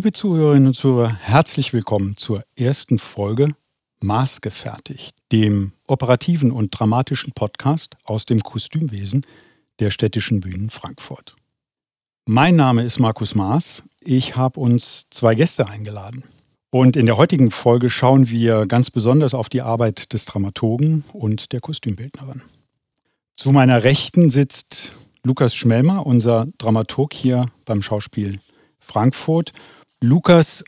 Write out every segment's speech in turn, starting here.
Liebe Zuhörerinnen und Zuhörer, herzlich willkommen zur ersten Folge Maßgefertigt, dem operativen und dramatischen Podcast aus dem Kostümwesen der städtischen Bühnen Frankfurt. Mein Name ist Markus Maas. Ich habe uns zwei Gäste eingeladen. Und in der heutigen Folge schauen wir ganz besonders auf die Arbeit des Dramaturgen und der Kostümbildnerin. Zu meiner Rechten sitzt Lukas Schmelmer, unser Dramaturg hier beim Schauspiel Frankfurt. Lukas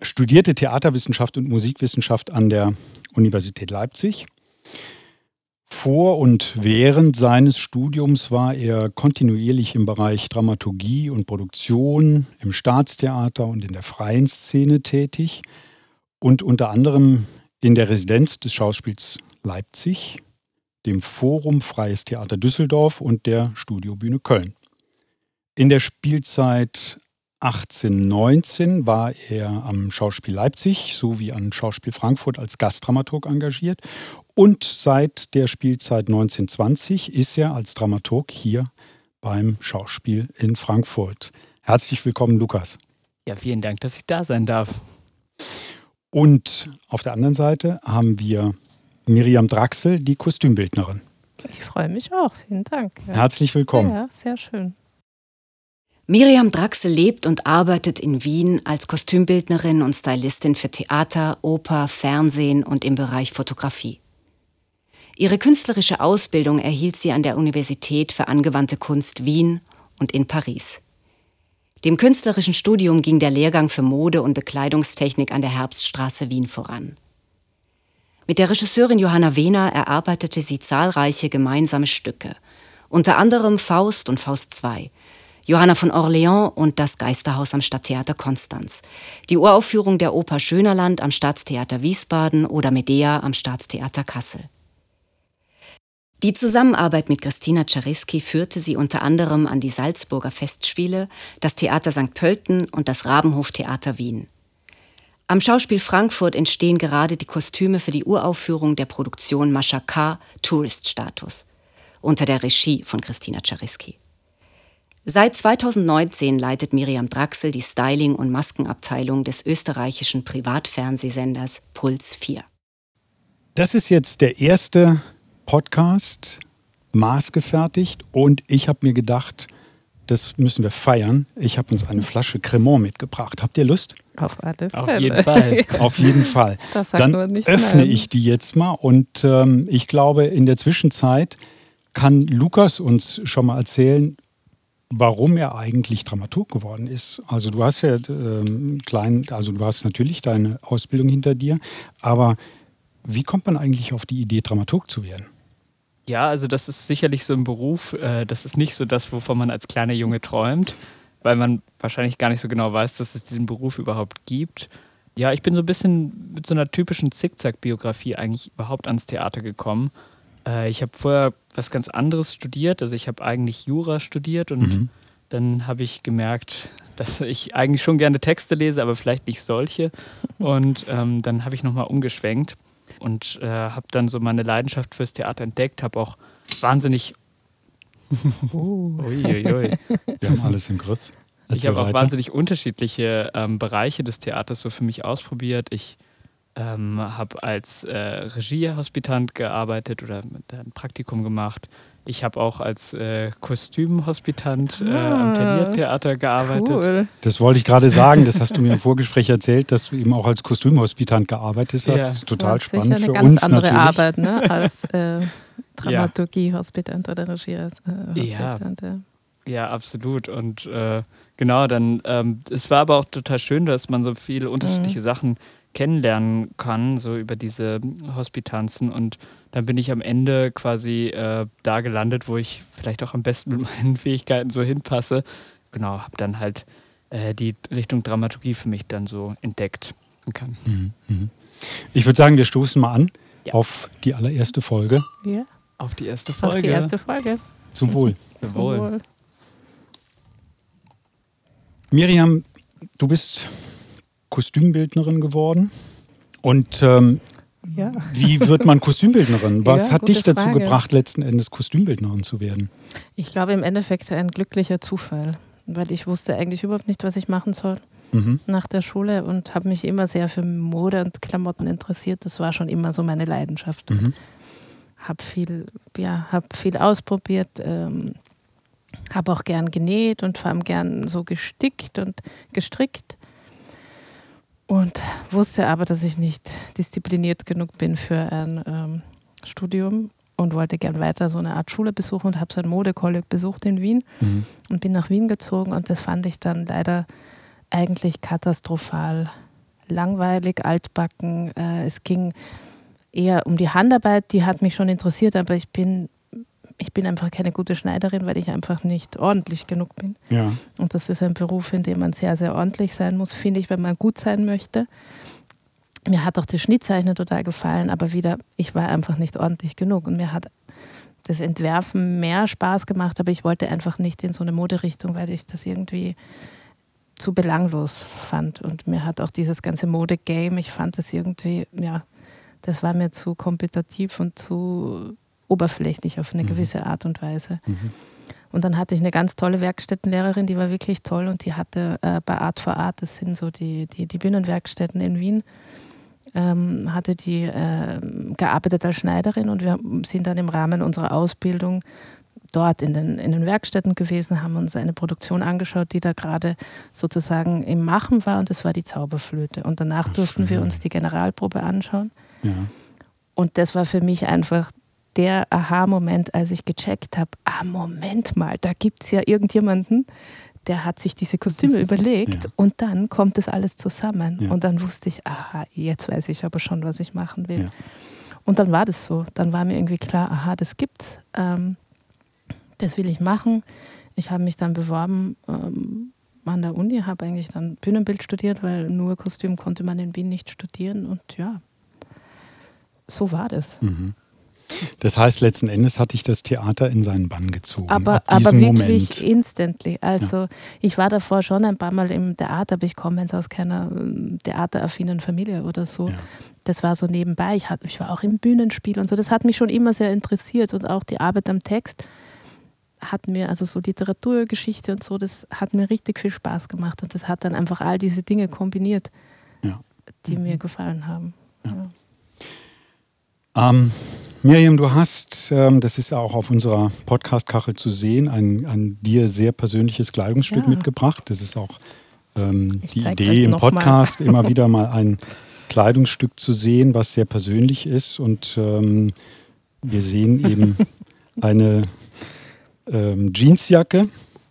studierte Theaterwissenschaft und Musikwissenschaft an der Universität Leipzig. Vor und während seines Studiums war er kontinuierlich im Bereich Dramaturgie und Produktion im Staatstheater und in der freien Szene tätig und unter anderem in der Residenz des Schauspiels Leipzig, dem Forum Freies Theater Düsseldorf und der Studiobühne Köln. In der Spielzeit 1819 war er am Schauspiel Leipzig sowie am Schauspiel Frankfurt als Gastdramaturg engagiert und seit der Spielzeit 1920 ist er als Dramaturg hier beim Schauspiel in Frankfurt. Herzlich willkommen, Lukas. Ja, vielen Dank, dass ich da sein darf. Und auf der anderen Seite haben wir Miriam Draxel, die Kostümbildnerin. Ich freue mich auch. Vielen Dank. Ja. Herzlich willkommen. Ja, sehr schön. Miriam Draxel lebt und arbeitet in Wien als Kostümbildnerin und Stylistin für Theater, Oper, Fernsehen und im Bereich Fotografie. Ihre künstlerische Ausbildung erhielt sie an der Universität für angewandte Kunst Wien und in Paris. Dem künstlerischen Studium ging der Lehrgang für Mode und Bekleidungstechnik an der Herbststraße Wien voran. Mit der Regisseurin Johanna Wehner erarbeitete sie zahlreiche gemeinsame Stücke, unter anderem Faust und Faust II, Johanna von Orleans und das Geisterhaus am Stadttheater Konstanz, die Uraufführung der Oper Schönerland am Staatstheater Wiesbaden oder Medea am Staatstheater Kassel. Die Zusammenarbeit mit Christina Czariski führte sie unter anderem an die Salzburger Festspiele, das Theater St. Pölten und das Rabenhoftheater Wien. Am Schauspiel Frankfurt entstehen gerade die Kostüme für die Uraufführung der Produktion Mascha K. Tourist Status unter der Regie von Christina Czariski. Seit 2019 leitet Miriam Draxel die Styling- und Maskenabteilung des österreichischen Privatfernsehsenders Puls 4. Das ist jetzt der erste Podcast, maßgefertigt, und ich habe mir gedacht, das müssen wir feiern. Ich habe uns eine Flasche Cremant mitgebracht. Habt ihr Lust? Auf alle Fälle. Auf jeden Fall. Auf jeden Fall. Dann öffne nein. ich die jetzt mal und ähm, ich glaube, in der Zwischenzeit kann Lukas uns schon mal erzählen, warum er eigentlich Dramaturg geworden ist. Also du hast ja ähm, klein, also du hast natürlich deine Ausbildung hinter dir, aber wie kommt man eigentlich auf die Idee, Dramaturg zu werden? Ja, also das ist sicherlich so ein Beruf, äh, das ist nicht so das, wovon man als kleiner Junge träumt, weil man wahrscheinlich gar nicht so genau weiß, dass es diesen Beruf überhaupt gibt. Ja, ich bin so ein bisschen mit so einer typischen Zickzack-Biografie eigentlich überhaupt ans Theater gekommen. Äh, ich habe vorher was ganz anderes studiert. Also ich habe eigentlich Jura studiert und mhm. dann habe ich gemerkt, dass ich eigentlich schon gerne Texte lese, aber vielleicht nicht solche. Und ähm, dann habe ich nochmal umgeschwenkt und äh, habe dann so meine Leidenschaft fürs Theater entdeckt, habe auch wahnsinnig... Uh. Uiuiui. Wir haben alles im Griff. Erzähl ich habe auch wahnsinnig unterschiedliche ähm, Bereiche des Theaters so für mich ausprobiert. Ich ähm, habe als äh, Regiehospitant gearbeitet oder ein Praktikum gemacht. Ich habe auch als äh, Kostümhospitant äh, am Thalia-Theater gearbeitet. Cool. Das wollte ich gerade sagen, das hast du mir im Vorgespräch erzählt, dass du eben auch als Kostümhospitant gearbeitet hast. Ja. Das ist total das spannend für uns. eine ganz andere natürlich. Arbeit ne? als äh, Dramaturgie-Hospitant oder Regiehospitant. Ja. ja. ja, absolut. Und äh, genau, dann, ähm, es war aber auch total schön, dass man so viele unterschiedliche mhm. Sachen kennenlernen kann, so über diese Hospitanzen. Und dann bin ich am Ende quasi äh, da gelandet, wo ich vielleicht auch am besten mit meinen Fähigkeiten so hinpasse. Genau, habe dann halt äh, die Richtung Dramaturgie für mich dann so entdeckt kann. Mhm, mhm. Ich würde sagen, wir stoßen mal an ja. auf die allererste Folge. Ja. Auf die erste Folge. Auf die erste Folge. Zum Wohl. Zum Wohl. Miriam, du bist Kostümbildnerin geworden. Und ähm, ja. wie wird man Kostümbildnerin? Was ja, hat dich dazu Frage. gebracht, letzten Endes Kostümbildnerin zu werden? Ich glaube im Endeffekt ein glücklicher Zufall, weil ich wusste eigentlich überhaupt nicht, was ich machen soll. mhm. nach der Schule und habe mich immer sehr für Mode und Klamotten interessiert. Das war schon immer so meine Leidenschaft. Mhm. Habe viel, ja, hab viel ausprobiert, ähm, habe auch gern genäht und vor allem gern so gestickt und gestrickt. Und wusste aber, dass ich nicht diszipliniert genug bin für ein ähm, Studium und wollte gern weiter so eine Art Schule besuchen und habe so ein Modekolleg besucht in Wien mhm. und bin nach Wien gezogen und das fand ich dann leider eigentlich katastrophal langweilig, altbacken. Äh, es ging eher um die Handarbeit, die hat mich schon interessiert, aber ich bin ich bin einfach keine gute Schneiderin, weil ich einfach nicht ordentlich genug bin. Ja. Und das ist ein Beruf, in dem man sehr, sehr ordentlich sein muss, finde ich, wenn man gut sein möchte. Mir hat auch das Schnittzeichnen total gefallen, aber wieder, ich war einfach nicht ordentlich genug. Und mir hat das Entwerfen mehr Spaß gemacht, aber ich wollte einfach nicht in so eine Moderichtung, weil ich das irgendwie zu belanglos fand. Und mir hat auch dieses ganze Mode-Game, ich fand das irgendwie, ja, das war mir zu kompetitiv und zu oberflächlich auf eine mhm. gewisse Art und Weise. Mhm. Und dann hatte ich eine ganz tolle Werkstättenlehrerin, die war wirklich toll und die hatte äh, bei Art for Art, das sind so die, die, die Bühnenwerkstätten in Wien, ähm, hatte die äh, gearbeitet als Schneiderin und wir sind dann im Rahmen unserer Ausbildung dort in den, in den Werkstätten gewesen, haben uns eine Produktion angeschaut, die da gerade sozusagen im Machen war und das war die Zauberflöte. Und danach Ach, durften schön. wir uns die Generalprobe anschauen. Ja. Und das war für mich einfach der Aha-Moment, als ich gecheckt habe, ah, Moment mal, da gibt es ja irgendjemanden, der hat sich diese Kostüme überlegt ja. und dann kommt das alles zusammen. Ja. Und dann wusste ich, aha, jetzt weiß ich aber schon, was ich machen will. Ja. Und dann war das so. Dann war mir irgendwie klar, aha, das gibt's. Ähm, das will ich machen. Ich habe mich dann beworben ähm, an der Uni, habe eigentlich dann Bühnenbild studiert, weil nur Kostüm konnte man in Wien nicht studieren. Und ja, so war das. Mhm. Das heißt, letzten Endes hatte ich das Theater in seinen Bann gezogen. Aber, aber wirklich Moment. instantly. Also ja. ich war davor schon ein paar Mal im Theater, aber ich komme jetzt aus keiner ähm, theateraffinen Familie oder so. Ja. Das war so nebenbei. Ich, hat, ich war auch im Bühnenspiel und so. Das hat mich schon immer sehr interessiert und auch die Arbeit am Text hat mir, also so Literaturgeschichte und so, das hat mir richtig viel Spaß gemacht und das hat dann einfach all diese Dinge kombiniert, ja. die mhm. mir gefallen haben. Ähm, Miriam, du hast, ähm, das ist ja auch auf unserer Podcast-Kachel zu sehen, ein, ein dir sehr persönliches Kleidungsstück ja. mitgebracht. Das ist auch ähm, die Idee im Podcast, immer wieder mal ein Kleidungsstück zu sehen, was sehr persönlich ist. Und ähm, wir sehen eben eine ähm, Jeansjacke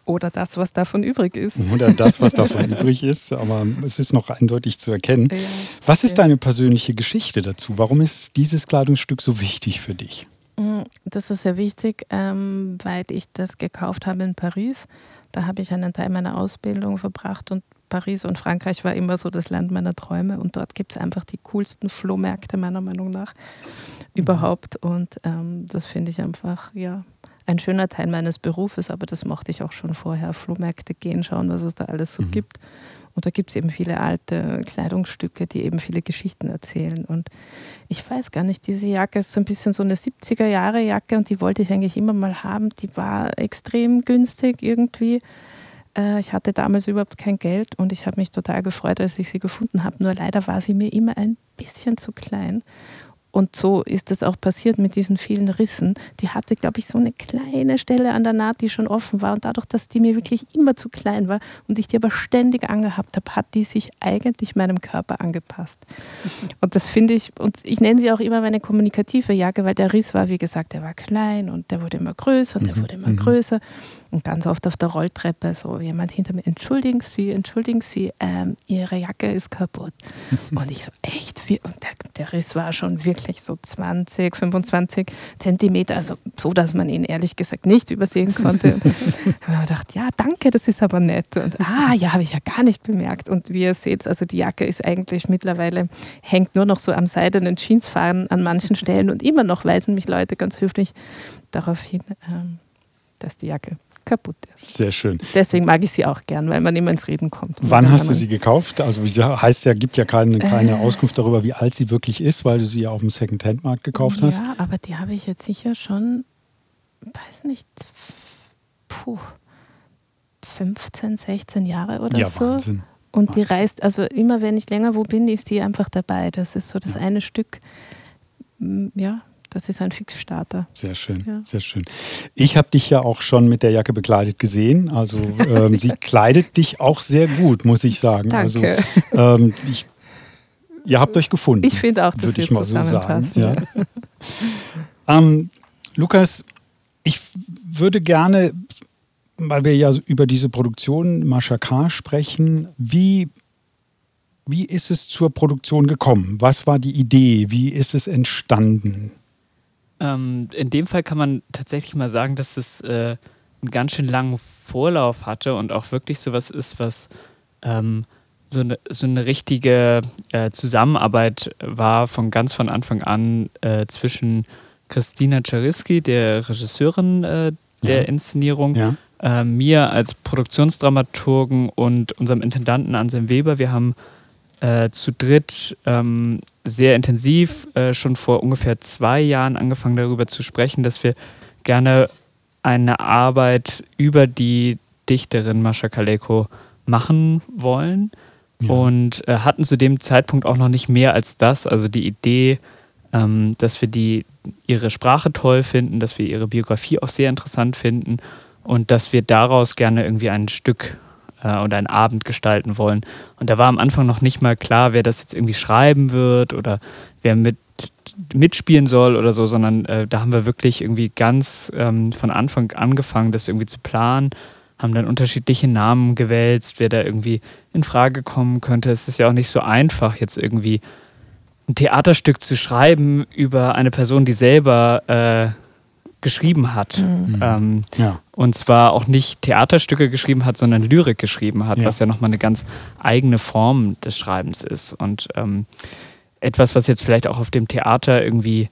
oder das, was davon übrig ist. Oder das, was davon übrig ist, aber es ist noch eindeutig zu erkennen. Ja, was ist deine persönliche Geschichte dazu? Warum ist dieses Kleidungsstück so wichtig für dich? Mm, das ist sehr wichtig, ähm, weil ich das gekauft habe in Paris. Da habe ich einen Teil meiner Ausbildung verbracht und Paris und Frankreich war immer so das Land meiner Träume und dort gibt es einfach die coolsten Flohmärkte meiner Meinung nach überhaupt und ähm, das finde ich einfach, ja, ein schöner Teil meines Berufes, aber das mochte ich auch schon vorher. Flohmärkte gehen, schauen, was es da alles so mhm. gibt. Und da gibt es eben viele alte Kleidungsstücke, die eben viele Geschichten erzählen. Und ich weiß gar nicht, diese Jacke ist so ein bisschen so eine 70er-Jahre-Jacke und die wollte ich eigentlich immer mal haben. Die war extrem günstig irgendwie. Äh, ich hatte damals überhaupt kein Geld und ich habe mich total gefreut, als ich sie gefunden habe. Nur leider war sie mir immer ein bisschen zu klein. Und so ist es auch passiert mit diesen vielen Rissen. Die hatte, glaube ich, so eine kleine Stelle an der Naht, die schon offen war. Und dadurch, dass die mir wirklich immer zu klein war und ich die aber ständig angehabt habe, hat die sich eigentlich meinem Körper angepasst. Und das finde ich, und ich nenne sie auch immer meine kommunikative Jacke, weil der Riss war, wie gesagt, der war klein und der wurde immer größer und der mhm. wurde immer mhm. größer. Und ganz oft auf der Rolltreppe so jemand hinter mir, entschuldigen Sie, entschuldigen Sie, ähm, Ihre Jacke ist kaputt. und ich so, echt? Wie? Und der, der, Riss war schon wirklich so 20, 25 Zentimeter, also so, dass man ihn ehrlich gesagt nicht übersehen konnte. und ich gedacht, ja, danke, das ist aber nett. Und ah, ja, habe ich ja gar nicht bemerkt. Und wie ihr seht, also die Jacke ist eigentlich mittlerweile, hängt nur noch so am seidenen Jeansfahren an manchen Stellen und immer noch weisen mich Leute ganz höflich darauf hin, ähm, dass die Jacke kaputt ist. Sehr schön. Deswegen mag ich sie auch gern, weil man immer ins Reden kommt. Wann hast du sie gekauft? Also heißt ja, gibt ja keine, keine äh, Auskunft darüber, wie alt sie wirklich ist, weil du sie ja auf dem Second-Hand-Markt gekauft ja, hast. Ja, aber die habe ich jetzt sicher schon, weiß nicht, puh, 15, 16 Jahre oder ja, so. Wahnsinn. Und die reist, also immer wenn ich länger wo bin, ist die einfach dabei. Das ist so das ja. eine Stück, ja, das ist ein Fixstarter. Sehr schön, ja. sehr schön. Ich habe dich ja auch schon mit der Jacke bekleidet gesehen. Also ähm, sie kleidet dich auch sehr gut, muss ich sagen. Danke. Also, ähm, ich, ihr habt euch gefunden. Ich finde auch, dass wir ich mal. So sagen. Ja. ähm, Lukas, ich würde gerne, weil wir ja über diese Produktion Mascha K. sprechen, wie wie ist es zur Produktion gekommen? Was war die Idee? Wie ist es entstanden? Ähm, in dem Fall kann man tatsächlich mal sagen, dass es äh, einen ganz schön langen Vorlauf hatte und auch wirklich sowas ist, was ähm, so, eine, so eine richtige äh, Zusammenarbeit war von ganz von Anfang an äh, zwischen Christina Czariski, der Regisseurin äh, der ja. Inszenierung, ja. Äh, mir als Produktionsdramaturgen und unserem Intendanten Anselm Weber. Wir haben äh, zu dritt ähm, sehr intensiv äh, schon vor ungefähr zwei Jahren angefangen darüber zu sprechen, dass wir gerne eine Arbeit über die Dichterin Mascha Kaleko machen wollen ja. und äh, hatten zu dem Zeitpunkt auch noch nicht mehr als das, also die Idee, ähm, dass wir die, ihre Sprache toll finden, dass wir ihre Biografie auch sehr interessant finden und dass wir daraus gerne irgendwie ein Stück äh, oder einen Abend gestalten wollen. Und da war am Anfang noch nicht mal klar, wer das jetzt irgendwie schreiben wird oder wer mit mitspielen soll oder so, sondern äh, da haben wir wirklich irgendwie ganz ähm, von Anfang angefangen, das irgendwie zu planen, haben dann unterschiedliche Namen gewälzt, wer da irgendwie in Frage kommen könnte. Es ist ja auch nicht so einfach, jetzt irgendwie ein Theaterstück zu schreiben über eine Person, die selber äh, geschrieben hat. Mhm. Ähm, ja. Und zwar auch nicht Theaterstücke geschrieben hat, sondern Lyrik geschrieben hat, ja. was ja nochmal eine ganz eigene Form des Schreibens ist. Und ähm, etwas, was jetzt vielleicht auch auf dem Theater irgendwie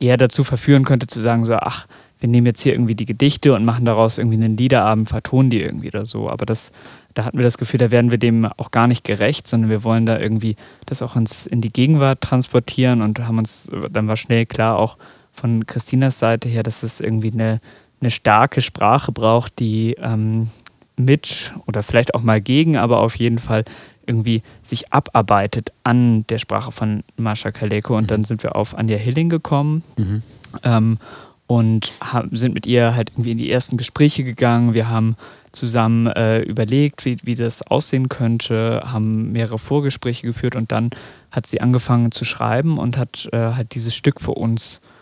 eher dazu verführen könnte, zu sagen, so, ach, wir nehmen jetzt hier irgendwie die Gedichte und machen daraus irgendwie einen Liederabend, vertonen die irgendwie oder so. Aber das, da hatten wir das Gefühl, da werden wir dem auch gar nicht gerecht, sondern wir wollen da irgendwie das auch uns in die Gegenwart transportieren und haben uns, dann war schnell klar auch, von Christinas Seite her, dass es irgendwie eine, eine starke Sprache braucht, die ähm, mit oder vielleicht auch mal gegen, aber auf jeden Fall irgendwie sich abarbeitet an der Sprache von Mascha Kaleko. Und dann sind wir auf Anja Hilling gekommen mhm. ähm, und haben, sind mit ihr halt irgendwie in die ersten Gespräche gegangen. Wir haben zusammen äh, überlegt, wie, wie das aussehen könnte, haben mehrere Vorgespräche geführt und dann hat sie angefangen zu schreiben und hat äh, halt dieses Stück für uns äh,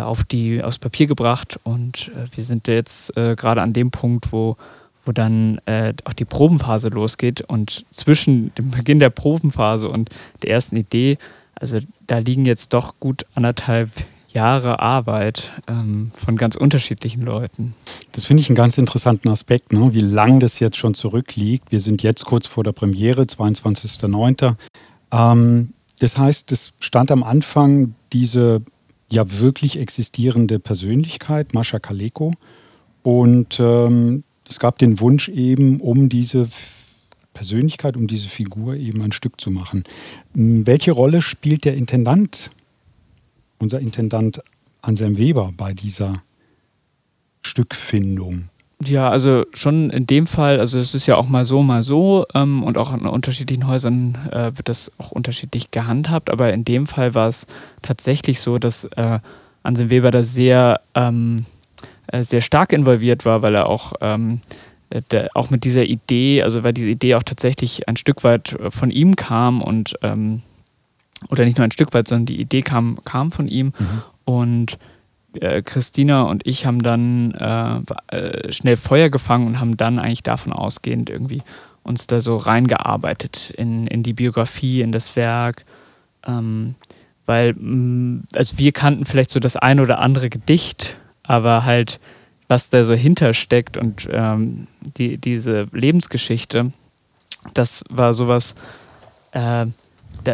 auf die, aufs Papier gebracht und äh, wir sind jetzt äh, gerade an dem Punkt, wo, wo dann äh, auch die Probenphase losgeht und zwischen dem Beginn der Probenphase und der ersten Idee, also da liegen jetzt doch gut anderthalb Jahre Arbeit ähm, von ganz unterschiedlichen Leuten. Das finde ich einen ganz interessanten Aspekt, ne? wie lang das jetzt schon zurückliegt. Wir sind jetzt kurz vor der Premiere, 22.09. Ähm, das heißt, es stand am Anfang diese ja wirklich existierende Persönlichkeit, Mascha Kaleko. Und ähm, es gab den Wunsch eben, um diese Persönlichkeit, um diese Figur eben ein Stück zu machen. Welche Rolle spielt der Intendant, unser Intendant Anselm Weber bei dieser Stückfindung? Ja, also schon in dem Fall, also es ist ja auch mal so, mal so ähm, und auch in unterschiedlichen Häusern äh, wird das auch unterschiedlich gehandhabt, aber in dem Fall war es tatsächlich so, dass äh, Anselm Weber da sehr, ähm, äh, sehr stark involviert war, weil er auch, ähm, äh, der, auch mit dieser Idee, also weil diese Idee auch tatsächlich ein Stück weit äh, von ihm kam und ähm, oder nicht nur ein Stück weit, sondern die Idee kam, kam von ihm mhm. und äh, Christina und ich haben dann äh, äh, schnell Feuer gefangen und haben dann eigentlich davon ausgehend irgendwie uns da so reingearbeitet in, in die Biografie, in das Werk. Ähm, weil, mm, also wir kannten vielleicht so das ein oder andere Gedicht, aber halt, was da so hintersteckt und ähm, die, diese Lebensgeschichte, das war sowas, äh,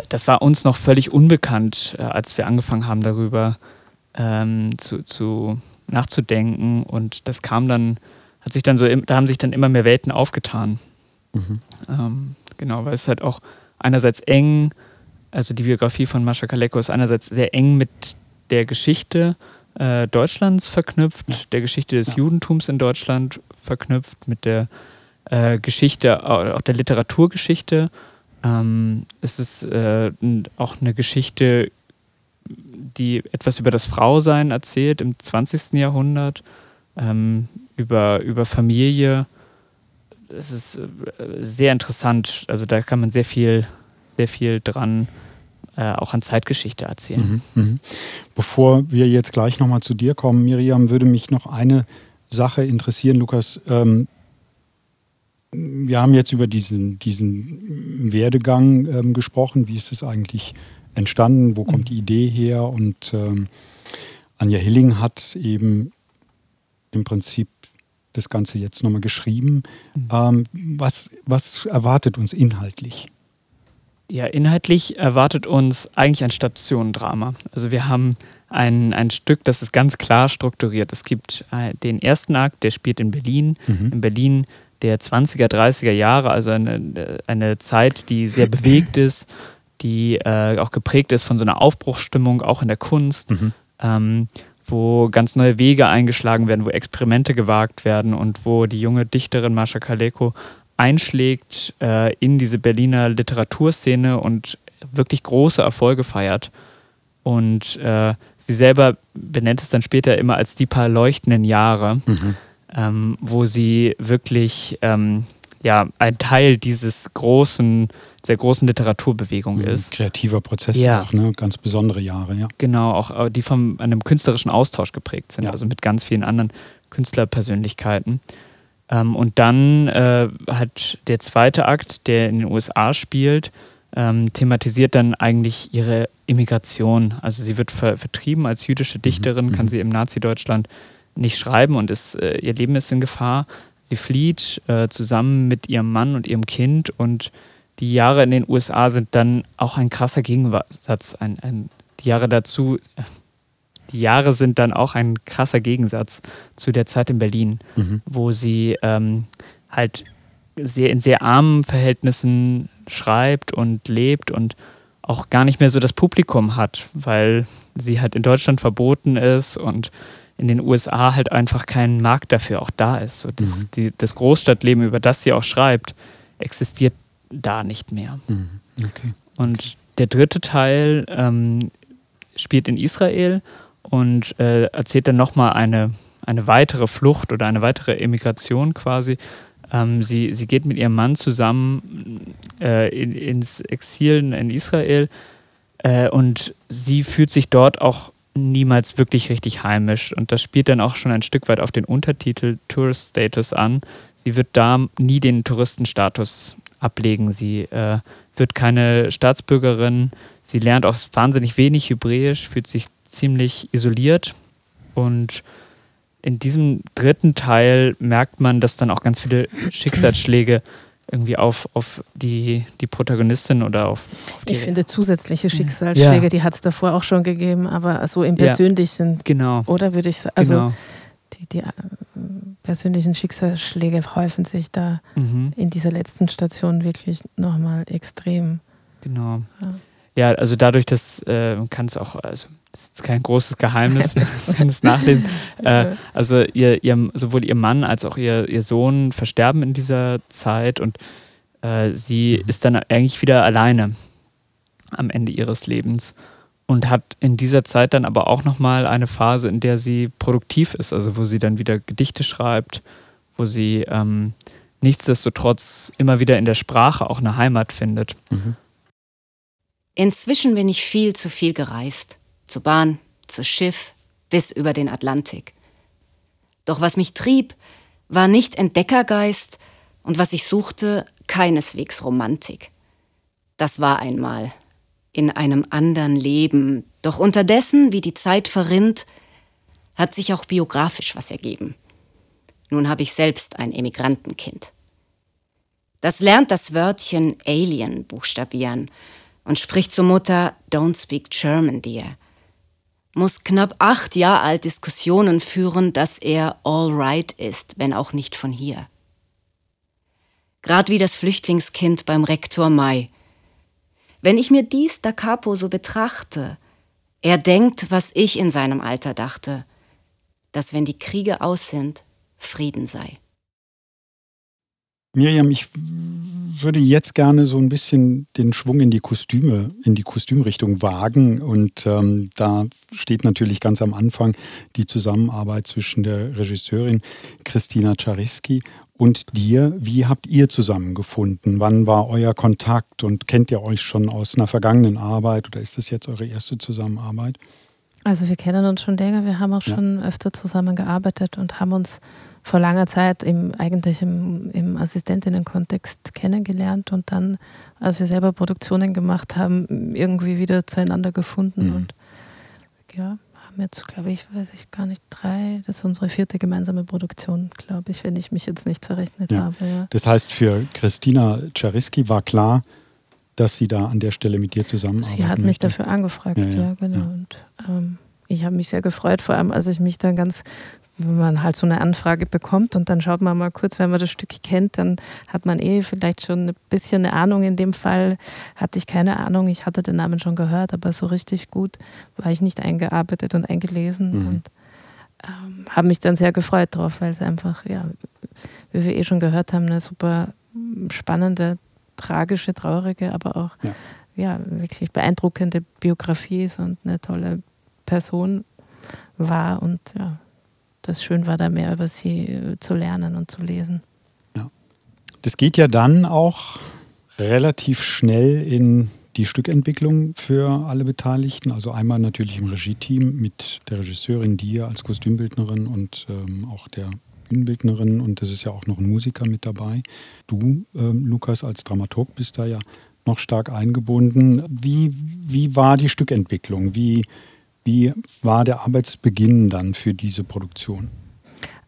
das war uns noch völlig unbekannt, äh, als wir angefangen haben darüber ähm, zu, zu nachzudenken. Und das kam dann, hat sich dann so, da haben sich dann immer mehr Welten aufgetan. Mhm. Ähm, genau, weil es halt auch einerseits eng, also die Biografie von Mascha Kaleko ist einerseits sehr eng mit der Geschichte äh, Deutschlands verknüpft, ja. der Geschichte des ja. Judentums in Deutschland verknüpft, mit der äh, Geschichte, auch der Literaturgeschichte. Ähm, es ist äh, auch eine Geschichte, die etwas über das Frausein erzählt im 20. Jahrhundert, ähm, über, über Familie. Es ist äh, sehr interessant. Also da kann man sehr viel, sehr viel dran äh, auch an Zeitgeschichte erzählen. Mhm, mh. Bevor wir jetzt gleich nochmal zu dir kommen, Miriam, würde mich noch eine Sache interessieren, Lukas. Ähm, wir haben jetzt über diesen, diesen Werdegang ähm, gesprochen. Wie ist es eigentlich entstanden? Wo kommt die mhm. Idee her? Und ähm, Anja Hilling hat eben im Prinzip das Ganze jetzt nochmal geschrieben. Mhm. Ähm, was, was erwartet uns inhaltlich? Ja, inhaltlich erwartet uns eigentlich ein Stationendrama. Also wir haben ein, ein Stück, das ist ganz klar strukturiert. Es gibt äh, den ersten Akt, der spielt in Berlin. Mhm. In Berlin der 20er, 30er Jahre, also eine, eine Zeit, die sehr bewegt ist, die äh, auch geprägt ist von so einer Aufbruchsstimmung, auch in der Kunst, mhm. ähm, wo ganz neue Wege eingeschlagen werden, wo Experimente gewagt werden und wo die junge Dichterin Mascha Kaleko einschlägt äh, in diese Berliner Literaturszene und wirklich große Erfolge feiert. Und äh, sie selber benennt es dann später immer als die paar leuchtenden Jahre. Mhm ähm, wo sie wirklich ähm, ja, ein Teil dieses großen, der großen Literaturbewegung ist. Kreativer Prozess ja. auch, ne? ganz besondere Jahre, ja. Genau, auch äh, die von einem künstlerischen Austausch geprägt sind, ja. also mit ganz vielen anderen Künstlerpersönlichkeiten. Ähm, und dann äh, hat der zweite Akt, der in den USA spielt, ähm, thematisiert dann eigentlich ihre Immigration. Also sie wird ver vertrieben als jüdische Dichterin, mhm. kann mhm. sie im Nazi-Deutschland nicht schreiben und ist, äh, ihr Leben ist in Gefahr. Sie flieht äh, zusammen mit ihrem Mann und ihrem Kind und die Jahre in den USA sind dann auch ein krasser Gegensatz. Ein, ein, die Jahre dazu, die Jahre sind dann auch ein krasser Gegensatz zu der Zeit in Berlin, mhm. wo sie ähm, halt sehr in sehr armen Verhältnissen schreibt und lebt und auch gar nicht mehr so das Publikum hat, weil sie halt in Deutschland verboten ist und in den USA halt einfach kein Markt dafür auch da ist. So das, mhm. die, das Großstadtleben, über das sie auch schreibt, existiert da nicht mehr. Mhm. Okay. Und der dritte Teil ähm, spielt in Israel und äh, erzählt dann nochmal eine, eine weitere Flucht oder eine weitere Emigration quasi. Ähm, sie, sie geht mit ihrem Mann zusammen äh, in, ins Exil in Israel äh, und sie fühlt sich dort auch niemals wirklich richtig heimisch. Und das spielt dann auch schon ein Stück weit auf den Untertitel Tourist Status an. Sie wird da nie den Touristenstatus ablegen. Sie äh, wird keine Staatsbürgerin. Sie lernt auch wahnsinnig wenig Hebräisch, fühlt sich ziemlich isoliert. Und in diesem dritten Teil merkt man, dass dann auch ganz viele Schicksalsschläge irgendwie auf, auf die, die Protagonistin oder auf, auf die. Ich finde zusätzliche Schicksalsschläge, ja. die hat es davor auch schon gegeben, aber so im Persönlichen. Ja, genau. Oder würde ich sagen, also genau. die, die äh, persönlichen Schicksalsschläge häufen sich da mhm. in dieser letzten Station wirklich nochmal extrem. Genau. Ja. Ja, also dadurch, dass äh, kann es auch, also das ist kein großes Geheimnis, man kann es nachlesen. Äh, also ihr, ihr, sowohl ihr Mann als auch ihr, ihr Sohn versterben in dieser Zeit und äh, sie mhm. ist dann eigentlich wieder alleine am Ende ihres Lebens und hat in dieser Zeit dann aber auch nochmal eine Phase, in der sie produktiv ist, also wo sie dann wieder Gedichte schreibt, wo sie ähm, nichtsdestotrotz immer wieder in der Sprache auch eine Heimat findet. Mhm. Inzwischen bin ich viel zu viel gereist zu Bahn, zu Schiff, bis über den Atlantik. Doch was mich trieb, war nicht Entdeckergeist und was ich suchte, keineswegs Romantik. Das war einmal in einem anderen Leben, doch unterdessen, wie die Zeit verrinnt, hat sich auch biografisch was ergeben. Nun habe ich selbst ein Emigrantenkind. Das lernt das Wörtchen Alien buchstabieren und spricht zur Mutter Don't speak German, dear muss knapp acht Jahre alt Diskussionen führen, dass er all right ist, wenn auch nicht von hier. Grad wie das Flüchtlingskind beim Rektor Mai. Wenn ich mir dies da capo so betrachte, er denkt, was ich in seinem Alter dachte, dass wenn die Kriege aus sind, Frieden sei. Miriam, ich würde jetzt gerne so ein bisschen den Schwung in die Kostüme, in die Kostümrichtung wagen. Und ähm, da steht natürlich ganz am Anfang die Zusammenarbeit zwischen der Regisseurin Christina Czariski und dir. Wie habt ihr zusammengefunden? Wann war euer Kontakt und kennt ihr euch schon aus einer vergangenen Arbeit oder ist das jetzt eure erste Zusammenarbeit? Also wir kennen uns schon länger, wir haben auch ja. schon öfter zusammengearbeitet und haben uns vor langer Zeit im, eigentlich im, im Assistentinnen-Kontext kennengelernt und dann, als wir selber Produktionen gemacht haben, irgendwie wieder zueinander gefunden mhm. und ja, haben jetzt, glaube ich, weiß ich gar nicht, drei, das ist unsere vierte gemeinsame Produktion, glaube ich, wenn ich mich jetzt nicht verrechnet ja. habe. Ja. Das heißt, für Christina Czariski war klar, dass sie da an der Stelle mit dir zusammenarbeitet. Sie hat mich möchte. dafür angefragt, ja, ja, ja genau. Und ähm, ich habe mich sehr gefreut, vor allem als ich mich dann ganz wenn man halt so eine Anfrage bekommt und dann schaut man mal kurz, wenn man das Stück kennt, dann hat man eh vielleicht schon ein bisschen eine Ahnung. In dem Fall hatte ich keine Ahnung, ich hatte den Namen schon gehört, aber so richtig gut war ich nicht eingearbeitet und eingelesen mhm. und ähm, habe mich dann sehr gefreut drauf, weil es einfach, ja, wie wir eh schon gehört haben, eine super spannende, tragische, traurige, aber auch ja, ja wirklich beeindruckende Biografie ist und eine tolle Person war und ja, das schön war, da mehr über sie äh, zu lernen und zu lesen. Ja. Das geht ja dann auch relativ schnell in die Stückentwicklung für alle Beteiligten. Also einmal natürlich im Regie-Team mit der Regisseurin, dir als Kostümbildnerin und ähm, auch der Bühnenbildnerin und es ist ja auch noch ein Musiker mit dabei. Du, ähm, Lukas, als Dramaturg bist da ja noch stark eingebunden. Wie, wie war die Stückentwicklung? Wie, wie war der Arbeitsbeginn dann für diese Produktion?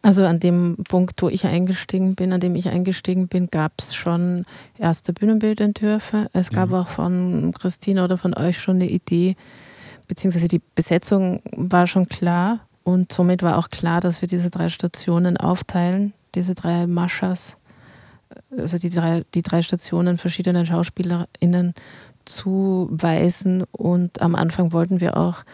Also an dem Punkt, wo ich eingestiegen bin, an dem ich eingestiegen bin, gab es schon erste Bühnenbildentwürfe. Es gab ja. auch von Christina oder von euch schon eine Idee, beziehungsweise die Besetzung war schon klar und somit war auch klar, dass wir diese drei Stationen aufteilen, diese drei Maschas, also die drei, die drei Stationen verschiedenen SchauspielerInnen zuweisen und am Anfang wollten wir auch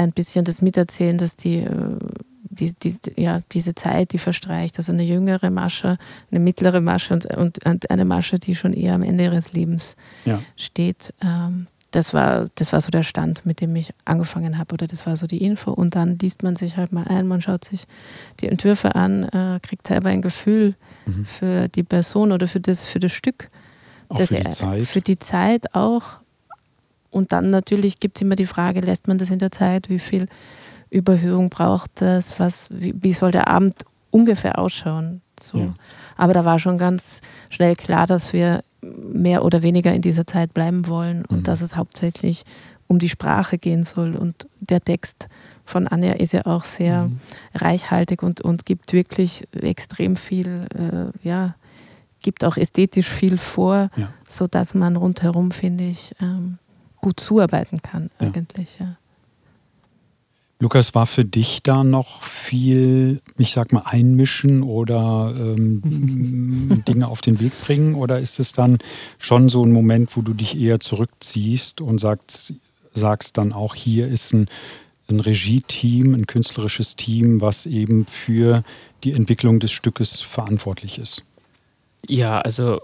ein bisschen das miterzählen, dass die, äh, die, die, ja, diese Zeit, die verstreicht, also eine jüngere Masche, eine mittlere Masche und, und, und eine Masche, die schon eher am Ende ihres Lebens ja. steht. Ähm, das war, das war so der Stand, mit dem ich angefangen habe, oder das war so die Info. Und dann liest man sich halt mal ein, man schaut sich die Entwürfe an, äh, kriegt selber ein Gefühl mhm. für die Person oder für das, für das Stück. Auch für die Zeit. Für die Zeit auch. Und dann natürlich gibt es immer die Frage, lässt man das in der Zeit? Wie viel Überhöhung braucht das? Was, wie, wie soll der Abend ungefähr ausschauen? So. Ja. Aber da war schon ganz schnell klar, dass wir mehr oder weniger in dieser Zeit bleiben wollen und mhm. dass es hauptsächlich um die Sprache gehen soll. Und der Text von Anja ist ja auch sehr mhm. reichhaltig und, und gibt wirklich extrem viel, äh, ja, gibt auch ästhetisch viel vor, ja. sodass man rundherum, finde ich, ähm, gut zuarbeiten kann, ja. eigentlich, ja. Lukas, war für dich da noch viel, ich sag mal, einmischen oder ähm, Dinge auf den Weg bringen? Oder ist es dann schon so ein Moment, wo du dich eher zurückziehst und sagst, sagst dann auch, hier ist ein, ein Regie-Team, ein künstlerisches Team, was eben für die Entwicklung des Stückes verantwortlich ist? Ja, also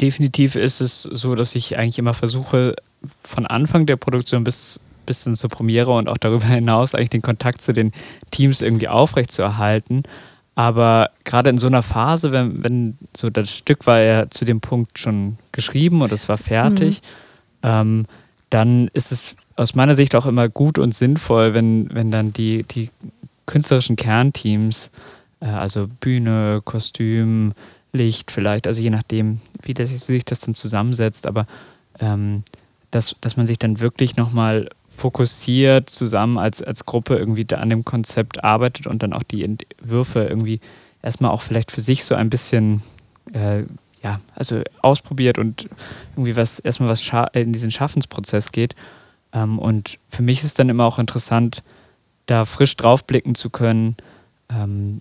definitiv ist es so, dass ich eigentlich immer versuche, von Anfang der Produktion bis, bis hin zur Premiere und auch darüber hinaus eigentlich den Kontakt zu den Teams irgendwie aufrechtzuerhalten. Aber gerade in so einer Phase, wenn, wenn so das Stück war ja zu dem Punkt schon geschrieben und es war fertig, mhm. ähm, dann ist es aus meiner Sicht auch immer gut und sinnvoll, wenn, wenn dann die, die künstlerischen Kernteams, äh, also Bühne, Kostüm, Licht vielleicht, also je nachdem, wie das, sich das dann zusammensetzt, aber ähm, dass, dass man sich dann wirklich nochmal fokussiert zusammen als, als Gruppe irgendwie da an dem Konzept arbeitet und dann auch die Entwürfe irgendwie erstmal auch vielleicht für sich so ein bisschen äh, ja, also ausprobiert und irgendwie was erstmal was in diesen Schaffensprozess geht. Ähm, und für mich ist dann immer auch interessant, da frisch draufblicken zu können. Ähm,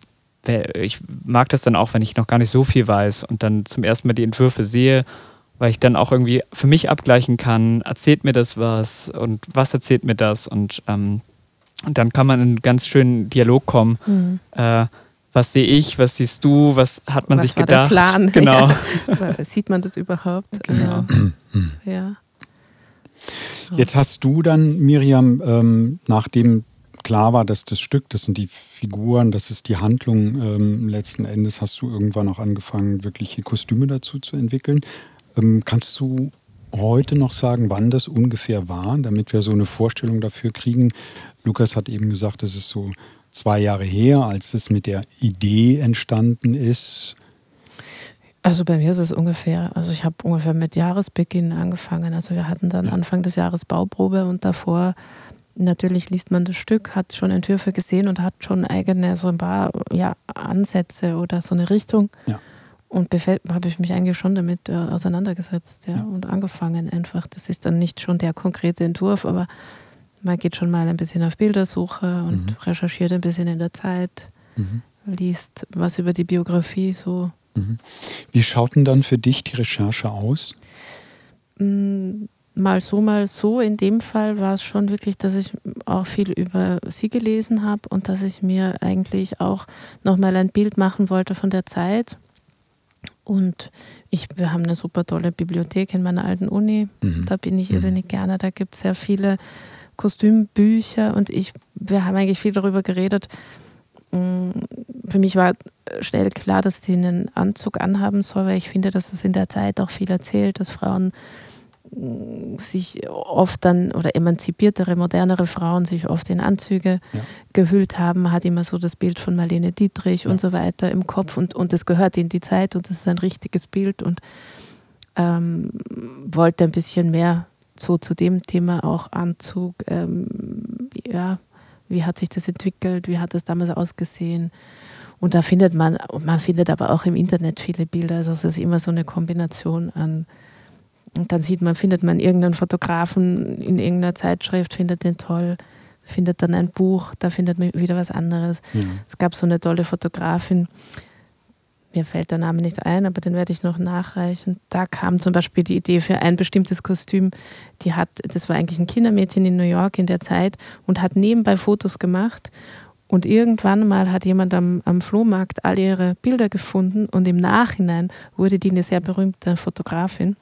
ich mag das dann auch, wenn ich noch gar nicht so viel weiß und dann zum ersten Mal die Entwürfe sehe weil ich dann auch irgendwie für mich abgleichen kann, erzählt mir das was und was erzählt mir das und, ähm, und dann kann man in einen ganz schönen Dialog kommen, mhm. äh, was sehe ich, was siehst du, was hat man was sich gedacht? Der Plan? Genau. Ja. Sieht man das überhaupt? Genau. ja. Jetzt hast du dann, Miriam, ähm, nachdem klar war, dass das Stück, das sind die Figuren, das ist die Handlung, ähm, letzten Endes hast du irgendwann auch angefangen, wirkliche Kostüme dazu zu entwickeln. Ähm, kannst du heute noch sagen, wann das ungefähr war, damit wir so eine Vorstellung dafür kriegen? Lukas hat eben gesagt, es ist so zwei Jahre her, als es mit der Idee entstanden ist. Also bei mir ist es ungefähr, also ich habe ungefähr mit Jahresbeginn angefangen. Also wir hatten dann ja. Anfang des Jahres Bauprobe und davor natürlich liest man das Stück, hat schon Entwürfe gesehen und hat schon eigene so ein paar ja, Ansätze oder so eine Richtung. Ja. Und habe ich mich eigentlich schon damit äh, auseinandergesetzt ja, ja, und angefangen einfach. Das ist dann nicht schon der konkrete Entwurf, aber man geht schon mal ein bisschen auf Bildersuche und mhm. recherchiert ein bisschen in der Zeit, mhm. liest was über die Biografie so Mhm. Wie schaut denn dann für dich die Recherche aus? Mm, mal so, mal so. In dem Fall war es schon wirklich, dass ich auch viel über sie gelesen habe und dass ich mir eigentlich auch nochmal ein Bild machen wollte von der Zeit. Und ich, wir haben eine super tolle Bibliothek in meiner alten Uni. Mhm. Da bin ich mhm. irrsinnig gerne. Da gibt es sehr viele Kostümbücher und ich, wir haben eigentlich viel darüber geredet, Mm, für mich war schnell klar, dass sie einen Anzug anhaben soll, weil ich finde, dass das in der Zeit auch viel erzählt, dass Frauen sich oft dann oder emanzipiertere, modernere Frauen sich oft in Anzüge ja. gehüllt haben, hat immer so das Bild von Marlene Dietrich ja. und so weiter im Kopf und, und das gehört in die Zeit und das ist ein richtiges Bild und ähm, wollte ein bisschen mehr so zu dem Thema auch Anzug ähm, ja, wie hat sich das entwickelt? Wie hat das damals ausgesehen? Und da findet man, man findet aber auch im Internet viele Bilder. Also es ist immer so eine Kombination an. Und dann sieht man, findet man irgendeinen Fotografen in irgendeiner Zeitschrift, findet den toll, findet dann ein Buch, da findet man wieder was anderes. Mhm. Es gab so eine tolle Fotografin, mir fällt der Name nicht ein, aber den werde ich noch nachreichen. Da kam zum Beispiel die Idee für ein bestimmtes Kostüm. Die hat, das war eigentlich ein Kindermädchen in New York in der Zeit und hat nebenbei Fotos gemacht. Und irgendwann mal hat jemand am, am Flohmarkt all ihre Bilder gefunden und im Nachhinein wurde die eine sehr berühmte Fotografin.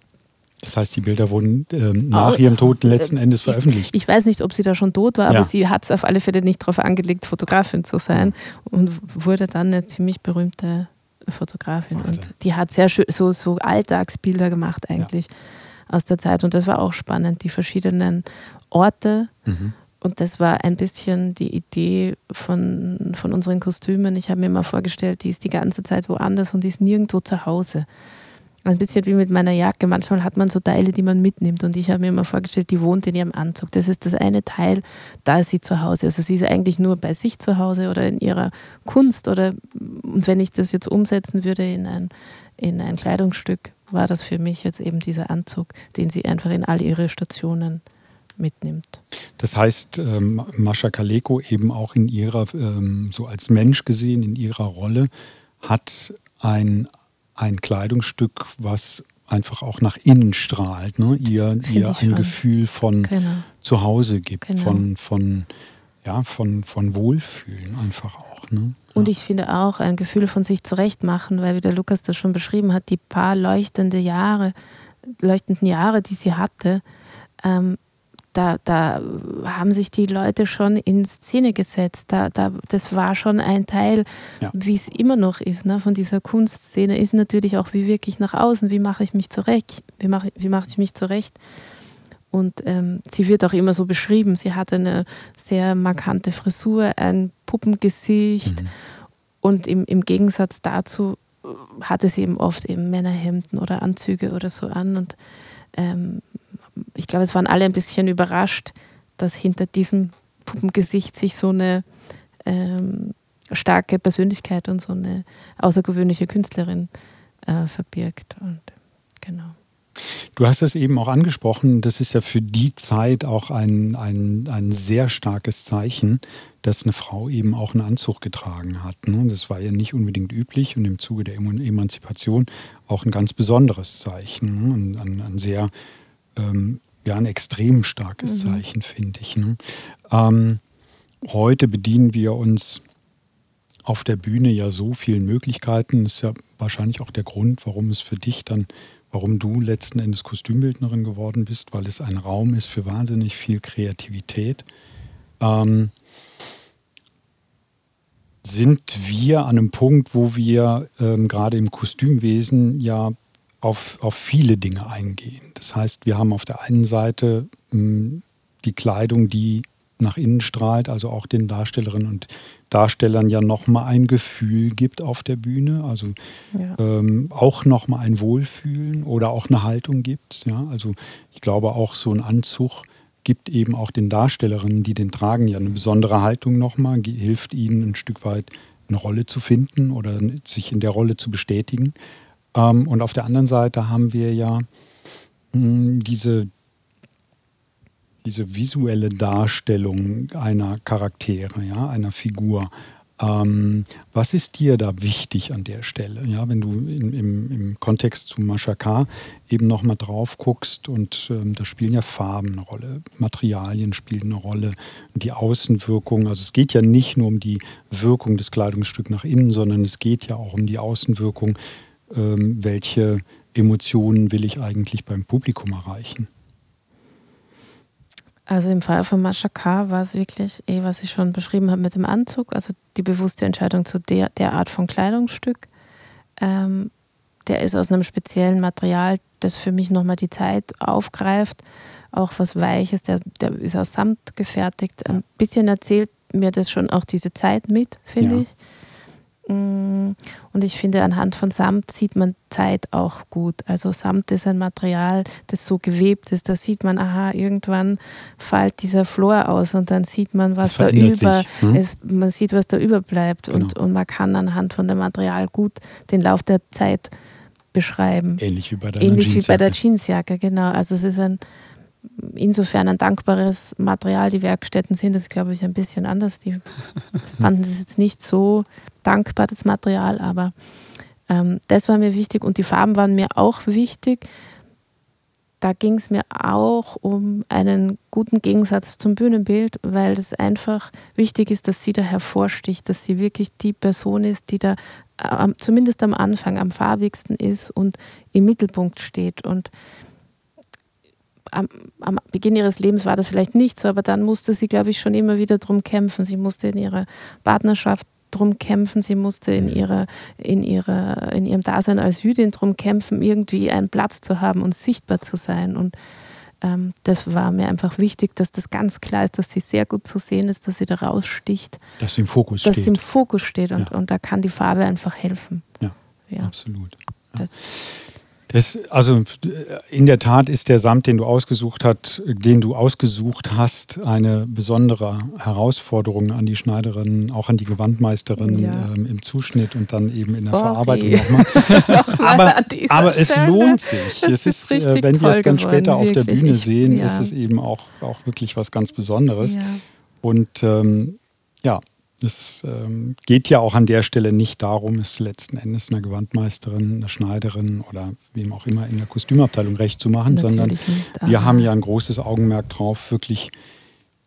Das heißt, die Bilder wurden ähm, nach ihrem Tod letzten Endes veröffentlicht. Ich, ich, weiß nicht, ob sie da schon tot war, ja. aber sie hat es auf alle Fälle nicht darauf angelegt, Fotografin zu sein und wurde dann eine ziemlich berühmte Fotografin Wahnsinn. und die hat sehr schön so, so Alltagsbilder gemacht eigentlich ja. aus der Zeit und das war auch spannend, die verschiedenen Orte mhm. und das war ein bisschen die Idee von, von unseren Kostümen. Ich habe mir mal vorgestellt, die ist die ganze Zeit woanders und die ist nirgendwo zu Hause. Ein bisschen wie mit meiner Jacke. Manchmal hat man so Teile, die man mitnimmt. Und ich habe mir immer vorgestellt, die wohnt in ihrem Anzug. Das ist das eine Teil, da ist sie zu Hause. Also sie ist eigentlich nur bei sich zu Hause oder in ihrer Kunst. Oder und wenn ich das jetzt umsetzen würde in ein, in ein Kleidungsstück, war das für mich jetzt eben dieser Anzug, den sie einfach in all ihre Stationen mitnimmt. Das heißt, ähm, Mascha Kaleko eben auch in ihrer, ähm, so als Mensch gesehen, in ihrer Rolle, hat ein ein Kleidungsstück, was einfach auch nach innen strahlt, ne? ihr, ihr ein schon. Gefühl von genau. Zuhause gibt, genau. von, von, ja, von, von Wohlfühlen einfach auch. Ne? Ja. Und ich finde auch ein Gefühl von sich zurechtmachen, weil wie der Lukas das schon beschrieben hat, die paar leuchtende Jahre, leuchtenden Jahre, die sie hatte, ähm, da, da haben sich die Leute schon in Szene gesetzt. Da, da, das war schon ein Teil, ja. wie es immer noch ist, ne, von dieser Kunstszene, ist natürlich auch, wie wirklich nach außen, wie mache ich mich zurecht, wie mache wie mach ich mich zurecht. Und ähm, sie wird auch immer so beschrieben. Sie hatte eine sehr markante Frisur, ein Puppengesicht. Mhm. Und im, im Gegensatz dazu hatte sie eben oft eben Männerhemden oder Anzüge oder so an. Und ähm, ich glaube, es waren alle ein bisschen überrascht, dass hinter diesem Puppengesicht sich so eine ähm, starke Persönlichkeit und so eine außergewöhnliche Künstlerin äh, verbirgt. Und genau. Du hast es eben auch angesprochen, das ist ja für die Zeit auch ein, ein, ein sehr starkes Zeichen, dass eine Frau eben auch einen Anzug getragen hat. Ne? Das war ja nicht unbedingt üblich und im Zuge der Emanzipation auch ein ganz besonderes Zeichen, ne? ein, ein sehr ähm, ja ein extrem starkes mhm. Zeichen, finde ich. Ne? Ähm, heute bedienen wir uns auf der Bühne ja so vielen Möglichkeiten. Das ist ja wahrscheinlich auch der Grund, warum es für dich dann, warum du letzten Endes Kostümbildnerin geworden bist, weil es ein Raum ist für wahnsinnig viel Kreativität. Ähm, sind wir an einem Punkt, wo wir ähm, gerade im Kostümwesen ja auf, auf viele Dinge eingehen. Das heißt, wir haben auf der einen Seite mh, hm, die Kleidung, die nach innen strahlt, also auch den Darstellerinnen und Darstellern ja nochmal ein Gefühl gibt auf der Bühne, also ja. ähm, auch nochmal ein Wohlfühlen oder auch eine Haltung gibt. Ja? Also ich glaube auch so ein Anzug gibt eben auch den Darstellerinnen, die den tragen, ja eine besondere Haltung nochmal, hilft ihnen ein Stück weit eine Rolle zu finden oder sich in der Rolle zu bestätigen. Ähm, und auf der anderen Seite haben wir ja hm, diese, diese visuelle Darstellung einer Charaktere, ja, einer Figur. Ähm, was ist dir da wichtig an der Stelle? Ja, wenn du in, im, im Kontext zu Mashaka eben nochmal drauf guckst und ähm, da spielen ja Farben eine Rolle, Materialien spielen eine Rolle, die Außenwirkung. Also es geht ja nicht nur um die Wirkung des Kleidungsstücks nach innen, sondern es geht ja auch um die Außenwirkung ähm, welche Emotionen will ich eigentlich beim Publikum erreichen? Also im Fall von Mascha K. war es wirklich, eh, was ich schon beschrieben habe mit dem Anzug, also die bewusste Entscheidung zu der, der Art von Kleidungsstück. Ähm, der ist aus einem speziellen Material, das für mich nochmal die Zeit aufgreift. Auch was Weiches, der, der ist aus Samt gefertigt. Ein bisschen erzählt mir das schon auch diese Zeit mit, finde ja. ich. Mm, und ich finde, anhand von Samt sieht man Zeit auch gut. Also Samt ist ein Material, das so gewebt ist. Da sieht man, aha, irgendwann fällt dieser Flor aus und dann sieht man, was da über, hm? es, man sieht, was da überbleibt. Genau. Und, und man kann anhand von dem Material gut den Lauf der Zeit beschreiben. Ähnlich wie bei der Ähnlich wie bei der Jeansjacke, genau. Also es ist ein insofern ein dankbares Material. Die Werkstätten sind das, glaube ich, ein bisschen anders. Die fanden es jetzt nicht so dankbar, das Material, aber ähm, das war mir wichtig und die Farben waren mir auch wichtig. Da ging es mir auch um einen guten Gegensatz zum Bühnenbild, weil es einfach wichtig ist, dass sie da hervorsticht, dass sie wirklich die Person ist, die da äh, zumindest am Anfang am farbigsten ist und im Mittelpunkt steht. Und am, am, Beginn ihres Lebens war das vielleicht nicht so, aber dann musste sie, glaube ich, schon immer wieder drum kämpfen. Sie musste in ihrer Partnerschaft drum kämpfen, sie musste in, ihrer, in, ihrer, in ihrem Dasein als Jüdin drum kämpfen, irgendwie einen Platz zu haben und sichtbar zu sein. Und ähm, das war mir einfach wichtig, dass das ganz klar ist, dass sie sehr gut zu sehen ist, dass sie da raussticht. Dass sie im Fokus dass steht. Dass sie im Fokus steht und, ja. und da kann die Farbe einfach helfen. Ja, ja. absolut. Ja. Das, das, also in der Tat ist der Samt, den du ausgesucht hast, den du ausgesucht hast, eine besondere Herausforderung an die Schneiderin, auch an die Gewandmeisterin ja. ähm, im Zuschnitt und dann eben in der Verarbeitung nochmal. aber, aber es lohnt sich. Es ist, ist äh, wenn wir es dann später geworden, auf der Bühne sehen, ja. ist es eben auch, auch wirklich was ganz Besonderes. Ja. Und ähm, ja, es ähm, geht ja auch an der Stelle nicht darum, es letzten Endes einer Gewandmeisterin, einer Schneiderin oder wem auch immer in der Kostümabteilung recht zu machen, Natürlich sondern nicht, wir haben ja ein großes Augenmerk drauf, wirklich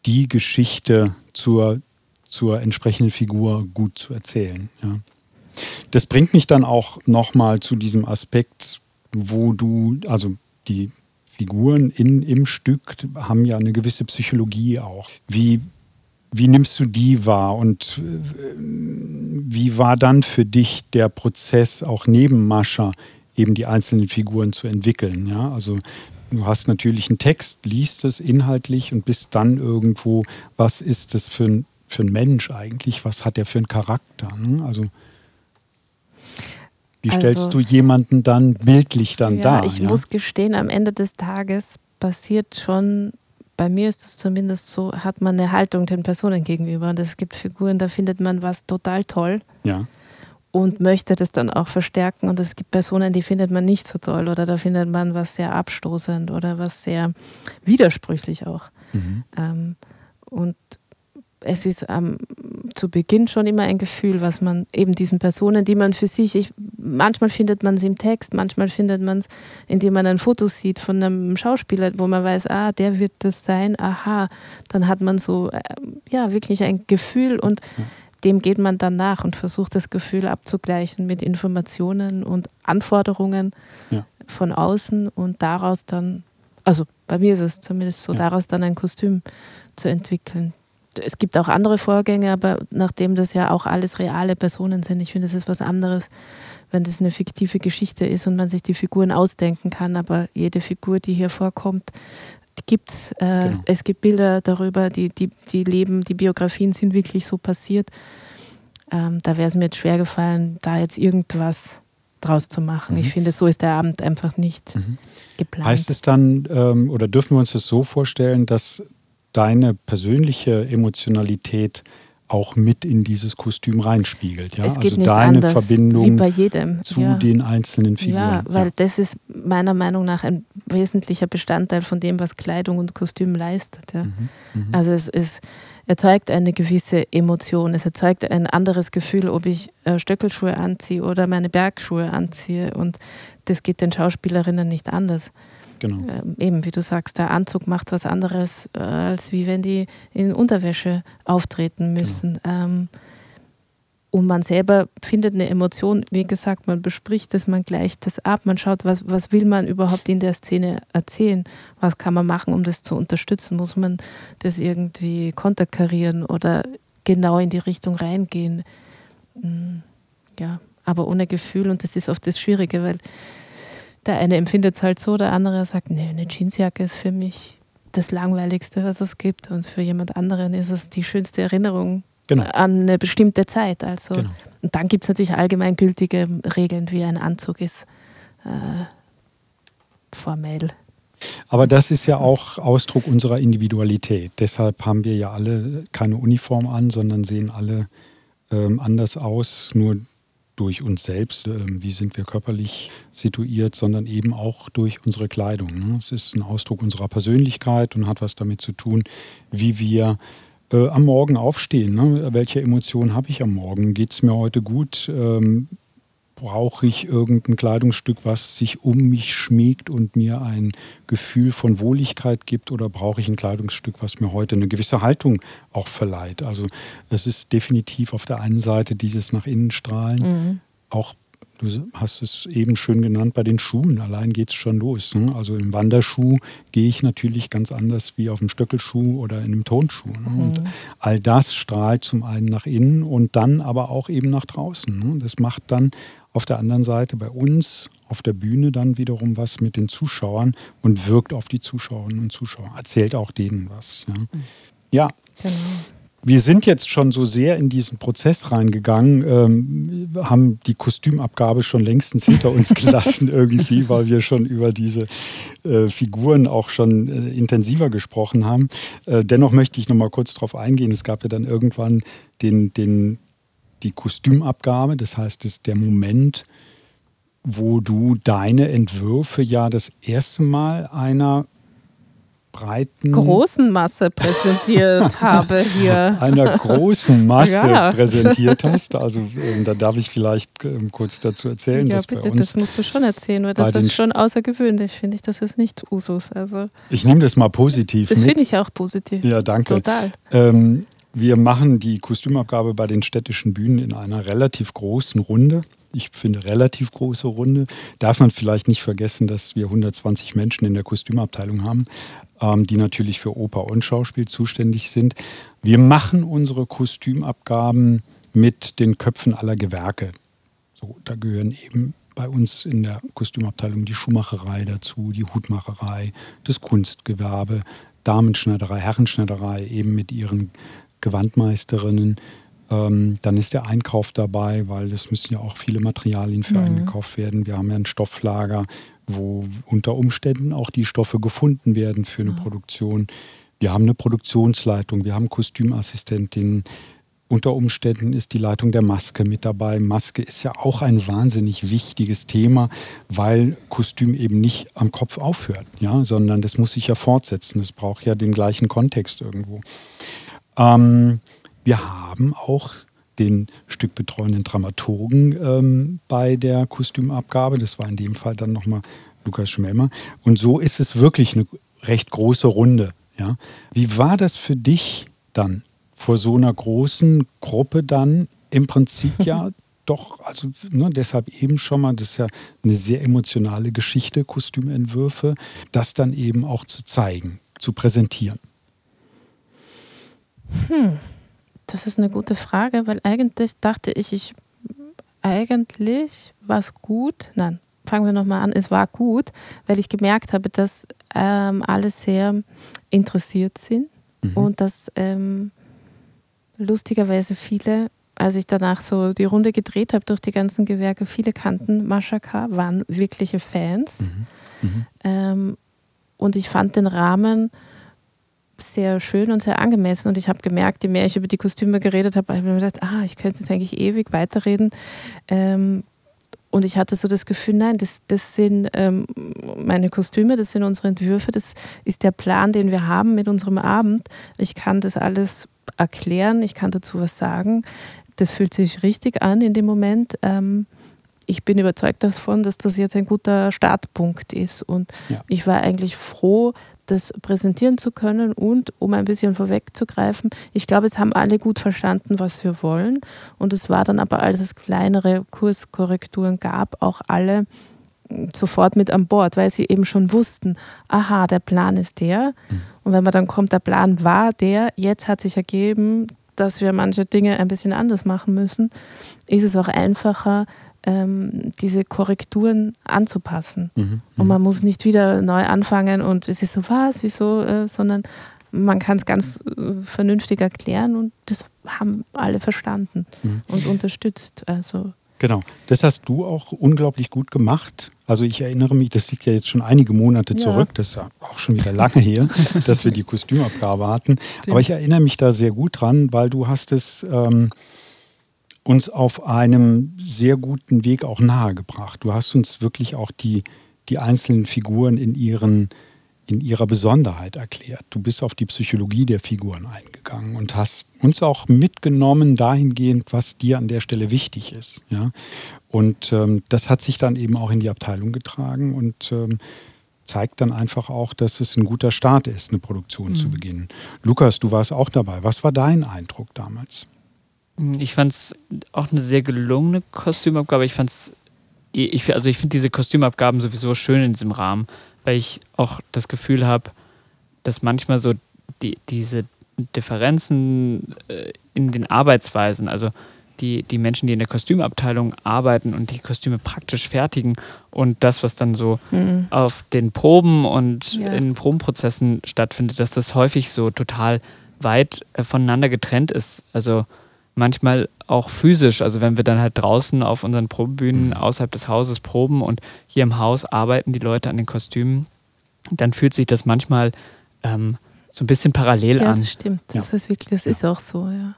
die Geschichte zur, zur entsprechenden Figur gut zu erzählen. Ja. Das bringt mich dann auch nochmal zu diesem Aspekt, wo du, also die Figuren in, im Stück haben ja eine gewisse Psychologie auch. Wie wie nimmst du die wahr und äh, wie war dann für dich der Prozess, auch neben Mascha eben die einzelnen Figuren zu entwickeln? Ja, also du hast natürlich einen Text, liest es inhaltlich und bist dann irgendwo, was ist das für ein, für ein Mensch eigentlich? Was hat er für einen Charakter? Ne? Also wie stellst also, du jemanden dann bildlich dann ja, dar? Ich ja? muss gestehen, am Ende des Tages passiert schon bei mir ist es zumindest so, hat man eine Haltung den Personen gegenüber. Und es gibt Figuren, da findet man was total toll. Ja. Und möchte das dann auch verstärken. Und es gibt Personen, die findet man nicht so toll. Oder da findet man was sehr abstoßend oder was sehr widersprüchlich auch. Mhm. Ähm, und es ist ähm, zu Beginn schon immer ein Gefühl, was man eben diesen Personen, die man für sich, ich, manchmal findet man es im Text, manchmal findet man es, indem man ein Foto sieht von einem Schauspieler, wo man weiß, ah, der wird das sein, aha, dann hat man so, äh, ja, wirklich ein Gefühl und dem geht man dann nach und versucht das Gefühl abzugleichen mit Informationen und Anforderungen ja. von außen und daraus dann, also bei mir ist es zumindest so, ja. daraus dann ein Kostüm zu entwickeln. Es gibt auch andere Vorgänge, aber nachdem das ja auch alles reale Personen sind, ich finde, es ist was anderes, wenn das eine fiktive Geschichte ist und man sich die Figuren ausdenken kann. Aber jede Figur, die hier vorkommt, gibt äh, genau. es gibt Bilder darüber, die, die, die leben, die Biografien sind wirklich so passiert. Ähm, da wäre es mir jetzt schwer gefallen, da jetzt irgendwas draus zu machen. Mhm. Ich finde, so ist der Abend einfach nicht mhm. geplant. Heißt es dann, ähm, oder dürfen wir uns das so vorstellen, dass deine persönliche Emotionalität auch mit in dieses Kostüm reinspiegelt. Ja? Es geht also nicht deine anders, Verbindung wie bei jedem. zu ja. den einzelnen Figuren. Ja, weil ja. das ist meiner Meinung nach ein wesentlicher Bestandteil von dem, was Kleidung und Kostüm leistet. Ja? Mhm. Mhm. Also es, es erzeugt eine gewisse Emotion, es erzeugt ein anderes Gefühl, ob ich äh, Stöckelschuhe anziehe oder meine Bergschuhe anziehe. Und das geht den Schauspielerinnen nicht anders. Genau. Ähm, eben, wie du sagst, der Anzug macht was anderes, äh, als wie wenn die in Unterwäsche auftreten müssen. Genau. Ähm, und man selber findet eine Emotion, wie gesagt, man bespricht es, man gleicht das ab, man schaut, was, was will man überhaupt in der Szene erzählen, was kann man machen, um das zu unterstützen, muss man das irgendwie konterkarieren oder genau in die Richtung reingehen. Mm, ja, aber ohne Gefühl und das ist oft das Schwierige, weil der eine empfindet es halt so, der andere sagt, nee, eine Jeansjacke ist für mich das Langweiligste, was es gibt. Und für jemand anderen ist es die schönste Erinnerung genau. an eine bestimmte Zeit. Also, genau. Und dann gibt es natürlich allgemeingültige Regeln, wie ein Anzug ist. Äh, formell. Aber das ist ja auch Ausdruck unserer Individualität. Deshalb haben wir ja alle keine Uniform an, sondern sehen alle ähm, anders aus. Nur durch uns selbst, ähm, wie sind wir körperlich situiert, sondern eben auch durch unsere Kleidung. Ne? Es ist ein Ausdruck unserer Persönlichkeit und hat was damit zu tun, wie wir äh, am Morgen aufstehen. Ne? Welche Emotionen habe ich am Morgen? Geht es mir heute gut? Brauche ich irgendein Kleidungsstück, was sich um mich schmiegt und mir ein Gefühl von Wohligkeit gibt oder brauche ich ein Kleidungsstück, was mir heute eine gewisse Haltung auch verleiht. Also es ist definitiv auf der einen Seite dieses nach innen strahlen, mhm. auch Du hast es eben schön genannt bei den Schuhen. Allein geht es schon los. Ne? Also im Wanderschuh gehe ich natürlich ganz anders wie auf dem Stöckelschuh oder in einem Tonschuh. Ne? Mhm. Und all das strahlt zum einen nach innen und dann aber auch eben nach draußen. Ne? Das macht dann auf der anderen Seite bei uns auf der Bühne dann wiederum was mit den Zuschauern und wirkt auf die Zuschauerinnen und Zuschauer, erzählt auch denen was. Ja, ja. Genau. Wir sind jetzt schon so sehr in diesen Prozess reingegangen, ähm, haben die Kostümabgabe schon längstens hinter uns gelassen irgendwie, weil wir schon über diese äh, Figuren auch schon äh, intensiver gesprochen haben. Äh, dennoch möchte ich noch mal kurz darauf eingehen. Es gab ja dann irgendwann den, den die Kostümabgabe, das heißt, es ist der Moment, wo du deine Entwürfe ja das erste Mal einer breiten großen Masse präsentiert habe hier. Einer großen Masse ja. präsentiert hast. Also äh, da darf ich vielleicht äh, kurz dazu erzählen. Ja, bitte, das musst du schon erzählen, weil das ist schon außergewöhnlich, finde ich. Das ist nicht Usus. Also ich nehme das mal positiv. Das finde ich auch positiv. Ja, danke. Total. Ähm, wir machen die Kostümabgabe bei den städtischen Bühnen in einer relativ großen Runde. Ich finde relativ große Runde. Darf man vielleicht nicht vergessen, dass wir 120 Menschen in der Kostümabteilung haben, ähm, die natürlich für Oper und Schauspiel zuständig sind. Wir machen unsere Kostümabgaben mit den Köpfen aller Gewerke. So, da gehören eben bei uns in der Kostümabteilung die Schuhmacherei dazu, die Hutmacherei, das Kunstgewerbe, Damenschneiderei, Herrenschneiderei, eben mit ihren Gewandmeisterinnen. Ähm, dann ist der Einkauf dabei, weil es müssen ja auch viele Materialien für mhm. eingekauft werden. Wir haben ja ein Stofflager, wo unter Umständen auch die Stoffe gefunden werden für eine mhm. Produktion. Wir haben eine Produktionsleitung, wir haben Kostümassistentinnen. Unter Umständen ist die Leitung der Maske mit dabei. Maske ist ja auch ein wahnsinnig wichtiges Thema, weil Kostüm eben nicht am Kopf aufhört, ja, sondern das muss sich ja fortsetzen. Das braucht ja den gleichen Kontext irgendwo. Ähm, wir haben auch den stückbetreuenden Dramaturgen ähm, bei der Kostümabgabe. Das war in dem Fall dann nochmal Lukas Schmelmer. Und so ist es wirklich eine recht große Runde. Ja? Wie war das für dich dann vor so einer großen Gruppe dann im Prinzip ja doch, also ne, deshalb eben schon mal, das ist ja eine sehr emotionale Geschichte, Kostümentwürfe, das dann eben auch zu zeigen, zu präsentieren. Hm, das ist eine gute Frage, weil eigentlich dachte ich, ich eigentlich war es gut. Nein, fangen wir nochmal an. Es war gut, weil ich gemerkt habe, dass ähm, alle sehr interessiert sind mhm. und dass ähm, lustigerweise viele, als ich danach so die Runde gedreht habe durch die ganzen Gewerke, viele kannten Maschaka, waren wirkliche Fans. Mhm. Mhm. Ähm, und ich fand den Rahmen sehr schön und sehr angemessen. Und ich habe gemerkt, je mehr ich über die Kostüme geredet habe, habe ich mir gedacht, ah, ich könnte jetzt eigentlich ewig weiterreden. Ähm, und ich hatte so das Gefühl, nein, das, das sind ähm, meine Kostüme, das sind unsere Entwürfe, das ist der Plan, den wir haben mit unserem Abend. Ich kann das alles erklären, ich kann dazu was sagen. Das fühlt sich richtig an in dem Moment. Ähm, ich bin überzeugt davon, dass das jetzt ein guter Startpunkt ist. Und ja. ich war eigentlich froh, das präsentieren zu können und um ein bisschen vorwegzugreifen, ich glaube, es haben alle gut verstanden, was wir wollen. Und es war dann aber, als es kleinere Kurskorrekturen gab, auch alle sofort mit an Bord, weil sie eben schon wussten, aha, der Plan ist der. Mhm. Und wenn man dann kommt, der Plan war der, jetzt hat sich ergeben, dass wir manche Dinge ein bisschen anders machen müssen, ist es auch einfacher, ähm, diese Korrekturen anzupassen. Mhm. Und mhm. man muss nicht wieder neu anfangen und es ist so, was, wieso, äh, sondern man kann es ganz äh, vernünftig erklären und das haben alle verstanden mhm. und unterstützt. Also Genau, das hast du auch unglaublich gut gemacht. Also ich erinnere mich, das liegt ja jetzt schon einige Monate zurück, ja. das ist ja auch schon wieder lange her, dass wir die Kostümabgabe hatten. Aber ich erinnere mich da sehr gut dran, weil du hast es ähm, uns auf einem sehr guten Weg auch nahegebracht. Du hast uns wirklich auch die, die einzelnen Figuren in ihren in ihrer Besonderheit erklärt. Du bist auf die Psychologie der Figuren eingegangen und hast uns auch mitgenommen dahingehend, was dir an der Stelle wichtig ist. Ja? Und ähm, das hat sich dann eben auch in die Abteilung getragen und ähm, zeigt dann einfach auch, dass es ein guter Start ist, eine Produktion mhm. zu beginnen. Lukas, du warst auch dabei. Was war dein Eindruck damals? Ich fand es auch eine sehr gelungene Kostümabgabe. Ich fand es, ich, also ich finde diese Kostümabgaben sowieso schön in diesem Rahmen, weil ich auch das Gefühl habe, dass manchmal so die, diese Differenzen äh, in den Arbeitsweisen, also die, die Menschen, die in der Kostümabteilung arbeiten und die Kostüme praktisch fertigen und das, was dann so mhm. auf den Proben und ja. in Probenprozessen stattfindet, dass das häufig so total weit äh, voneinander getrennt ist. Also manchmal auch physisch. Also wenn wir dann halt draußen auf unseren Probebühnen mhm. außerhalb des Hauses proben und hier im Haus arbeiten die Leute an den Kostümen, dann fühlt sich das manchmal ähm, so ein bisschen parallel ja, an. Das stimmt. Das ist wirklich, das ja. ist auch so, ja.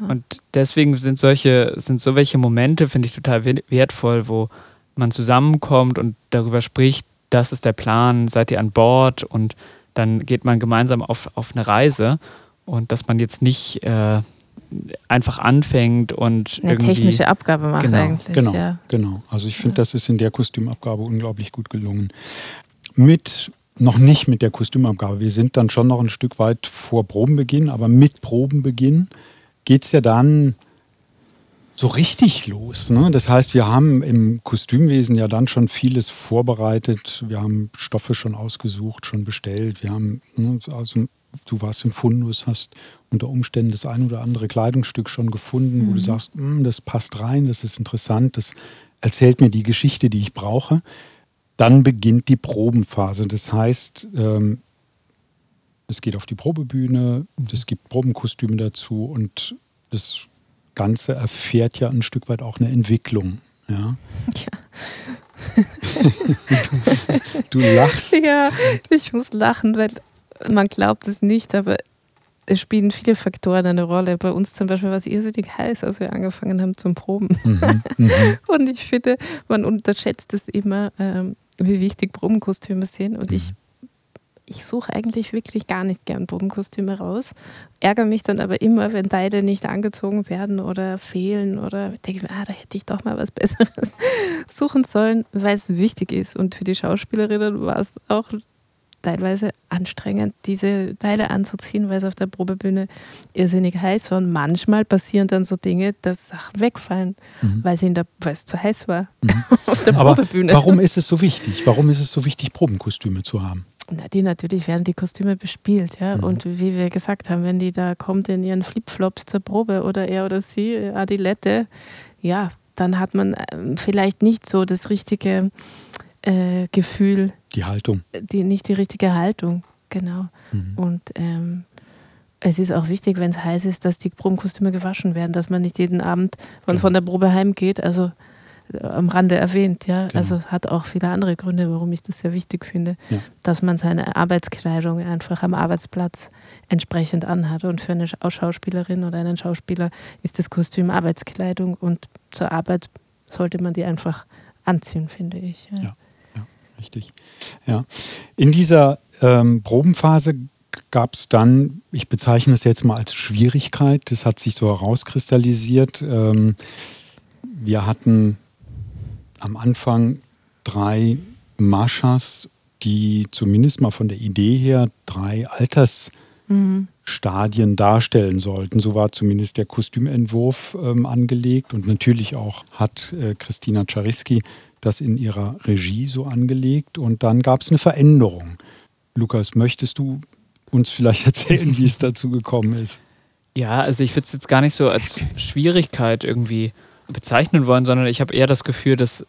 ja. Und deswegen sind solche, sind so welche Momente, finde ich, total wertvoll, wo man zusammenkommt und darüber spricht, das ist der Plan, seid ihr an Bord und dann geht man gemeinsam auf, auf eine Reise und dass man jetzt nicht äh, einfach anfängt und eine irgendwie technische Abgabe macht genau, eigentlich. Genau, ja. genau. Also ich finde, das ist in der Kostümabgabe unglaublich gut gelungen. Mit noch nicht mit der Kostümabgabe. Wir sind dann schon noch ein Stück weit vor Probenbeginn, aber mit Probenbeginn geht es ja dann so richtig los. Ne? Das heißt, wir haben im Kostümwesen ja dann schon vieles vorbereitet. Wir haben Stoffe schon ausgesucht, schon bestellt. Wir haben ne, also du warst im Fundus, hast unter Umständen das ein oder andere Kleidungsstück schon gefunden, mhm. wo du mhm. sagst, hm, das passt rein, das ist interessant, das erzählt mir die Geschichte, die ich brauche. Dann beginnt die Probenphase. Das heißt, ähm, es geht auf die Probebühne, es gibt Probenkostüme dazu und das Ganze erfährt ja ein Stück weit auch eine Entwicklung. Ja. ja. du, du lachst. Ja, ich muss lachen, weil man glaubt es nicht, aber es spielen viele Faktoren eine Rolle. Bei uns zum Beispiel war es irrsinnig heiß, als wir angefangen haben zum Proben. Mhm, mhm. Und ich finde, man unterschätzt es immer, ähm, wie wichtig Probenkostüme sind. Und ich, mhm. ich suche eigentlich wirklich gar nicht gern Probenkostüme raus. Ärgere mich dann aber immer, wenn Teile nicht angezogen werden oder fehlen oder denke mir, ah, da hätte ich doch mal was Besseres suchen sollen, weil es wichtig ist. Und für die Schauspielerinnen war es auch teilweise anstrengend, diese Teile anzuziehen, weil es auf der Probebühne irrsinnig heiß war. Und manchmal passieren dann so Dinge, dass Sachen wegfallen, mhm. weil, es zu heiß war mhm. auf der Probebühne. Aber warum ist es so wichtig? Warum ist es so wichtig, Probenkostüme zu haben? Na, die natürlich werden die Kostüme bespielt, ja. Mhm. Und wie wir gesagt haben, wenn die da kommt in ihren Flipflops zur Probe oder er oder sie, Adilette, ja, dann hat man ähm, vielleicht nicht so das richtige äh, Gefühl. Die Haltung. Die, nicht die richtige Haltung, genau. Mhm. Und ähm, es ist auch wichtig, wenn es heiß ist, dass die Probenkostüme gewaschen werden, dass man nicht jeden Abend von, von der Probe heimgeht. Also äh, am Rande erwähnt, ja. Genau. Also hat auch viele andere Gründe, warum ich das sehr wichtig finde, ja. dass man seine Arbeitskleidung einfach am Arbeitsplatz entsprechend anhat. Und für eine Schauspielerin oder einen Schauspieler ist das Kostüm Arbeitskleidung und zur Arbeit sollte man die einfach anziehen, finde ich. Ja, ja, ja richtig. Ja. In dieser ähm, Probenphase gab es dann, ich bezeichne es jetzt mal als Schwierigkeit, das hat sich so herauskristallisiert. Ähm, wir hatten am Anfang drei Maschas, die zumindest mal von der Idee her drei Altersstadien mhm. darstellen sollten. So war zumindest der Kostümentwurf ähm, angelegt. Und natürlich auch hat äh, Christina Czariski das in ihrer Regie so angelegt. Und dann gab es eine Veränderung. Lukas, möchtest du uns vielleicht erzählen, wie es dazu gekommen ist? Ja, also ich würde es jetzt gar nicht so als Schwierigkeit irgendwie bezeichnen wollen, sondern ich habe eher das Gefühl, dass,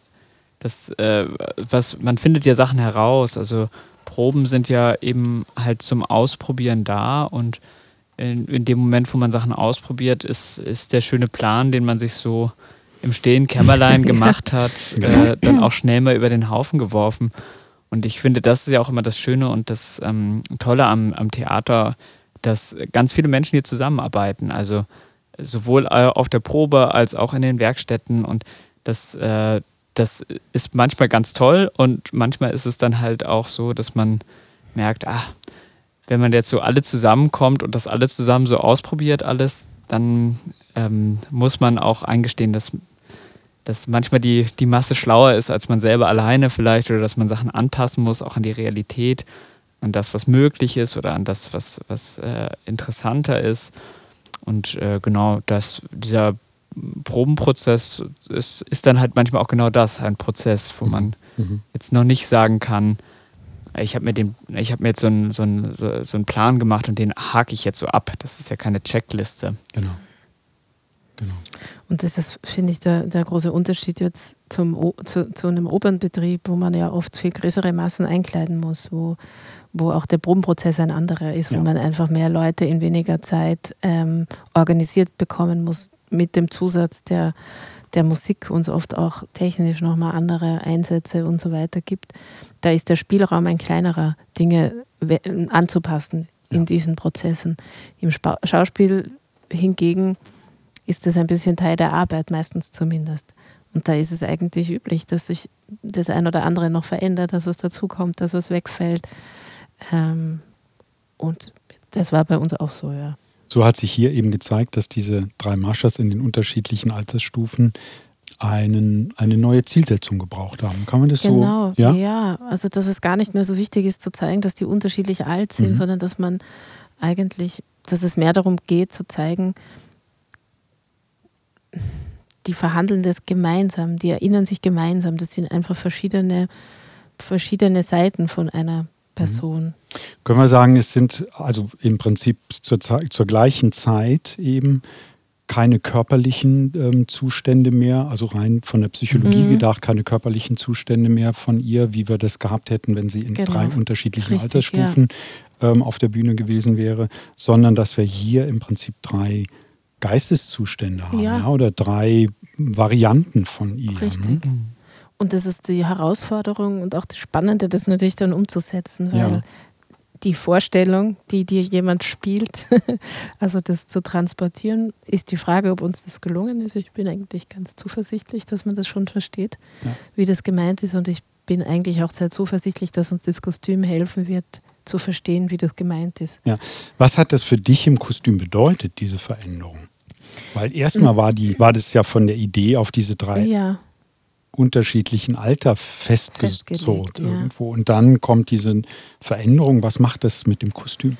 dass äh, was, man findet ja Sachen heraus. Also Proben sind ja eben halt zum Ausprobieren da und in, in dem Moment, wo man Sachen ausprobiert, ist, ist der schöne Plan, den man sich so im stillen Kämmerlein gemacht hat, genau. äh, dann auch schnell mal über den Haufen geworfen. Und ich finde, das ist ja auch immer das Schöne und das ähm, Tolle am, am Theater, dass ganz viele Menschen hier zusammenarbeiten. Also sowohl äh, auf der Probe als auch in den Werkstätten. Und das, äh, das ist manchmal ganz toll und manchmal ist es dann halt auch so, dass man merkt, ach, wenn man jetzt so alle zusammenkommt und das alle zusammen so ausprobiert, alles, dann ähm, muss man auch eingestehen, dass, dass manchmal die, die Masse schlauer ist als man selber alleine vielleicht oder dass man Sachen anpassen muss, auch an die Realität, an das, was möglich ist oder an das, was, was äh, interessanter ist. Und äh, genau das, dieser Probenprozess ist, ist dann halt manchmal auch genau das, ein Prozess, wo man mhm. jetzt noch nicht sagen kann, ich habe mir, den, ich mir jetzt so einen, so, einen, so, so einen Plan gemacht und den hake ich jetzt so ab. Das ist ja keine Checkliste. Genau. Genau. Und das ist, finde ich, der, der große Unterschied jetzt zum, zu, zu einem Opernbetrieb, wo man ja oft viel größere Massen einkleiden muss, wo, wo auch der Probenprozess ein anderer ist, ja. wo man einfach mehr Leute in weniger Zeit ähm, organisiert bekommen muss, mit dem Zusatz der, der Musik uns oft auch technisch nochmal andere Einsätze und so weiter gibt. Da ist der Spielraum ein kleinerer, Dinge anzupassen in ja. diesen Prozessen. Im Schauspiel hingegen ist das ein bisschen Teil der Arbeit, meistens zumindest. Und da ist es eigentlich üblich, dass sich das ein oder andere noch verändert, dass was dazukommt, dass was wegfällt. Ähm, und das war bei uns auch so, ja. So hat sich hier eben gezeigt, dass diese drei Maschas in den unterschiedlichen Altersstufen einen, eine neue Zielsetzung gebraucht haben. Kann man das genau, so? Ja? ja, also dass es gar nicht mehr so wichtig ist zu zeigen, dass die unterschiedlich alt sind, mhm. sondern dass man eigentlich, dass es mehr darum geht zu zeigen, die verhandeln das gemeinsam, die erinnern sich gemeinsam. Das sind einfach verschiedene, verschiedene Seiten von einer Person. Mhm. Können wir sagen, es sind also im Prinzip zur, zur gleichen Zeit eben keine körperlichen ähm, Zustände mehr, also rein von der Psychologie mhm. gedacht, keine körperlichen Zustände mehr von ihr, wie wir das gehabt hätten, wenn sie in genau. drei unterschiedlichen Richtig, Altersstufen ja. ähm, auf der Bühne gewesen wäre, sondern dass wir hier im Prinzip drei Geisteszustände haben ja. Ja, oder drei Varianten von ihr. Richtig. Ne? Und das ist die Herausforderung und auch das Spannende, das natürlich dann umzusetzen, weil ja. die Vorstellung, die dir jemand spielt, also das zu transportieren, ist die Frage, ob uns das gelungen ist. Ich bin eigentlich ganz zuversichtlich, dass man das schon versteht, ja. wie das gemeint ist. Und ich bin eigentlich auch sehr zuversichtlich, dass uns das Kostüm helfen wird, zu verstehen, wie das gemeint ist. Ja. Was hat das für dich im Kostüm bedeutet, diese Veränderung? Weil erstmal war, die, war das ja von der Idee auf diese drei ja unterschiedlichen Alter festgezurrt ja. irgendwo. Und dann kommt diese Veränderung. Was macht das mit dem Kostüm?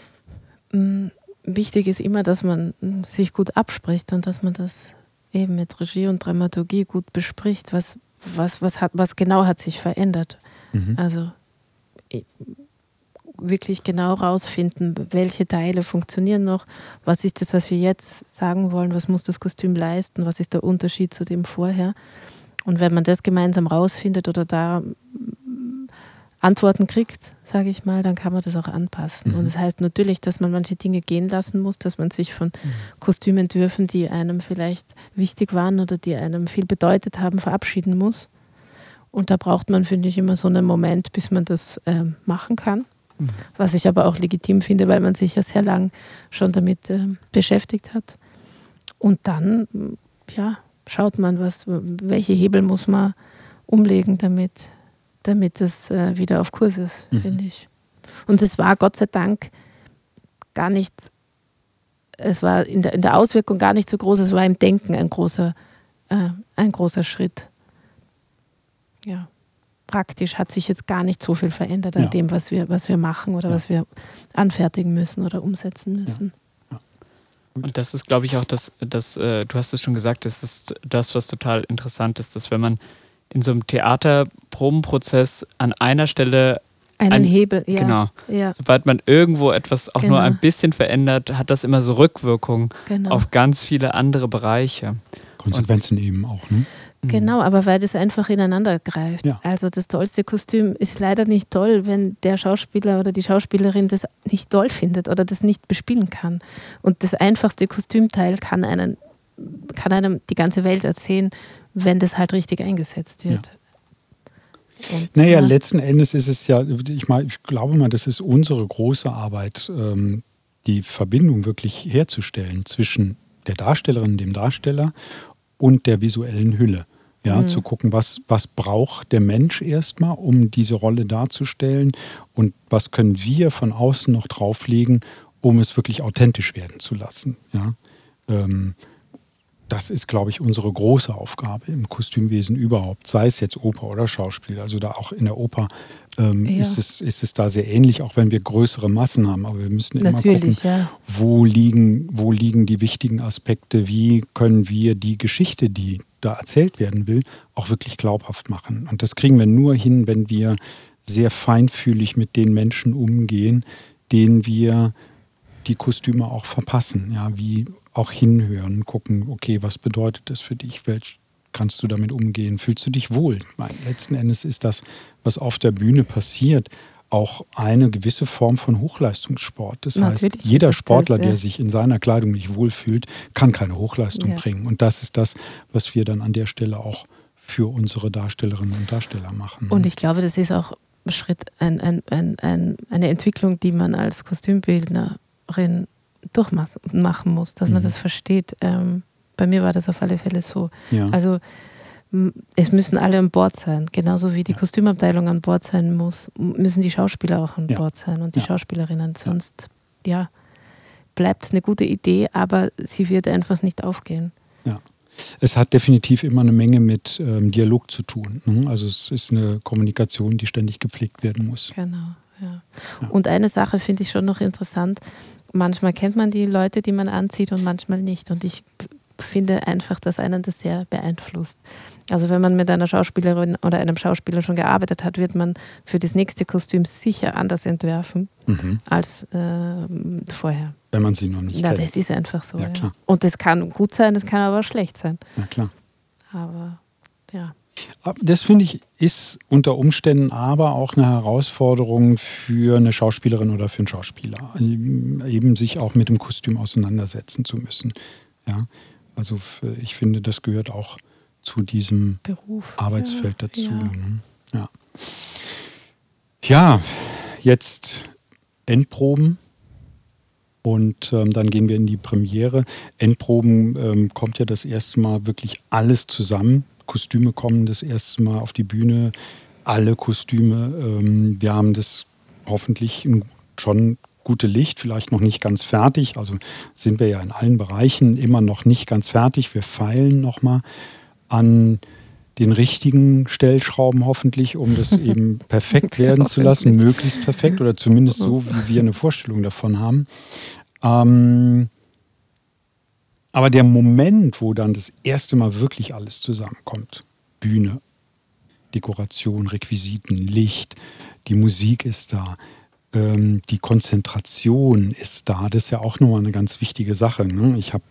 Mm, Wichtig ist immer, dass man sich gut abspricht und dass man das eben mit Regie und Dramaturgie gut bespricht. Was, was, was, hat, was genau hat sich verändert? Mhm. Also wirklich genau rausfinden, welche Teile funktionieren noch, was ist das, was wir jetzt sagen wollen, was muss das Kostüm leisten, was ist der Unterschied zu dem vorher. Und wenn man das gemeinsam rausfindet oder da Antworten kriegt, sage ich mal, dann kann man das auch anpassen. Mhm. Und das heißt natürlich, dass man manche Dinge gehen lassen muss, dass man sich von Kostümentwürfen, die einem vielleicht wichtig waren oder die einem viel bedeutet haben, verabschieden muss. Und da braucht man, finde ich, immer so einen Moment, bis man das ähm, machen kann. Was ich aber auch legitim finde, weil man sich ja sehr lang schon damit ähm, beschäftigt hat. Und dann, m, ja, schaut man, was, welche Hebel muss man umlegen, damit, damit es äh, wieder auf Kurs ist, Mhm. finde ich. Und es war Gott sei Dank gar nicht, es war in der, in der Auswirkung gar nicht so groß, es war im Denken ein großer, äh, ein großer Schritt. Ja. Praktisch hat sich jetzt gar nicht so viel verändert an Ja. dem, was wir, was wir machen oder Ja. was wir anfertigen müssen oder umsetzen müssen. Und das ist, glaube ich, auch das, das äh, du hast es schon gesagt, das ist das, was total interessant ist, dass wenn man in so einem Theaterprobenprozess an einer Stelle, Einen Ein- Hebel, ja. genau, Ja, sobald man irgendwo etwas auch nur Genau. ein bisschen verändert, hat das immer so Rückwirkungen genau. auf ganz viele andere Bereiche. Konsequenzen eben auch. Ne? Genau, aber weil das einfach ineinander greift. Ja. Also das tollste Kostüm ist leider nicht toll, wenn der Schauspieler oder die Schauspielerin das nicht toll findet oder das nicht bespielen kann. Und das einfachste Kostümteil kann, einen, kann einem die ganze Welt erzählen, wenn das halt richtig eingesetzt wird. Und, Naja, ja, letzten Endes ist es ja, ich, meine, ich glaube mal, das ist unsere große Arbeit, ähm, die Verbindung wirklich herzustellen zwischen der Darstellerin, dem Darsteller und der visuellen Hülle. Ja, Mhm. zu gucken, was, was braucht der Mensch erstmal, um diese Rolle darzustellen und was können wir von außen noch drauflegen, um es wirklich authentisch werden zu lassen. Ja. Ähm, das ist, glaube ich, unsere große Aufgabe im Kostümwesen überhaupt, sei es jetzt Oper oder Schauspiel. Also da auch in der Oper ähm, Ja. ist, es, ist es da sehr ähnlich, auch wenn wir größere Massen haben. Aber wir müssen immer Natürlich, gucken, ja. wo liegen, wo liegen die wichtigen Aspekte, wie können wir die Geschichte, die da erzählt werden will, auch wirklich glaubhaft machen. Und das kriegen wir nur hin, wenn wir sehr feinfühlig mit den Menschen umgehen, denen wir die Kostüme auch verpassen. Ja, wie auch hinhören, gucken, okay, was bedeutet das für dich? Welch kannst du damit umgehen? Fühlst du dich wohl? Meine, letzten Endes ist das, was auf der Bühne passiert, auch eine gewisse Form von Hochleistungssport. Das heißt, Natürlich ist jeder es das, Sportler, ja. der sich in seiner Kleidung nicht wohlfühlt, kann keine Hochleistung Ja. bringen. Und das ist das, was wir dann an der Stelle auch für unsere Darstellerinnen und Darsteller machen. Und ich glaube, das ist auch ein Schritt, ein, ein, ein, eine Entwicklung, die man als Kostümbildnerin durchmachen muss, dass man Mhm. das versteht. Ähm, bei mir war das auf alle Fälle so. ja. Also es müssen alle an Bord sein. Genauso wie die Ja. Kostümabteilung an Bord sein muss, müssen die Schauspieler auch an Ja. Bord sein und die Ja. Schauspielerinnen. Sonst, ja, bleibt es eine gute Idee, aber sie wird einfach nicht aufgehen. Es hat definitiv immer eine Menge mit ähm, Dialog zu tun. Ne? Also es ist eine Kommunikation, die ständig gepflegt werden muss. Genau, ja. Ja. Und eine Sache finde ich schon noch interessant. Manchmal kennt man die Leute, die man anzieht und manchmal nicht. Und ich finde einfach, dass einen das sehr beeinflusst. Also wenn man mit einer Schauspielerin oder einem Schauspieler schon gearbeitet hat, wird man für das nächste Kostüm sicher anders entwerfen Mhm. als äh, vorher. Wenn man sie noch nicht Ja, kennt. das ist einfach so. Ja, Ja. Und das kann gut sein, das kann aber auch schlecht sein. Na klar. Aber ja. Das finde ich ist unter Umständen aber auch eine Herausforderung für eine Schauspielerin oder für einen Schauspieler, eben sich auch mit dem Kostüm auseinandersetzen zu müssen. Ja, also ich finde, das gehört auch zu diesem Beruf. Arbeitsfeld ja, dazu. Ja. ne? Ja. ja, jetzt Endproben. Und ähm, dann gehen wir in die Premiere. Endproben ähm, kommt ja das erste Mal wirklich alles zusammen. Kostüme kommen das erste Mal auf die Bühne. Alle Kostüme. Ähm, wir haben das hoffentlich schon gute Licht, vielleicht noch nicht ganz fertig. Also sind wir ja in allen Bereichen immer noch nicht ganz fertig. Wir feilen nochmal an den richtigen Stellschrauben hoffentlich, um das eben perfekt werden zu lassen, möglichst perfekt oder zumindest so, wie wir eine Vorstellung davon haben. Ähm, aber der Moment, wo dann das erste Mal wirklich alles zusammenkommt, Bühne, Dekoration, Requisiten, Licht, die Musik ist da, ähm, die Konzentration ist da. Das ist ja auch nochmal eine ganz wichtige Sache. Ne? Ich habe,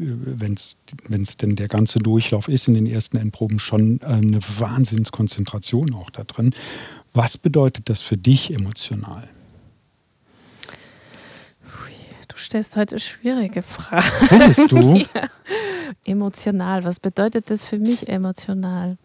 äh, wenn es denn der ganze Durchlauf ist in den ersten Endproben, schon äh, eine Wahnsinnskonzentration auch da drin. Was bedeutet das für dich emotional? Du stellst heute schwierige Fragen. Findest du? ja. Emotional. Was bedeutet das für mich emotional?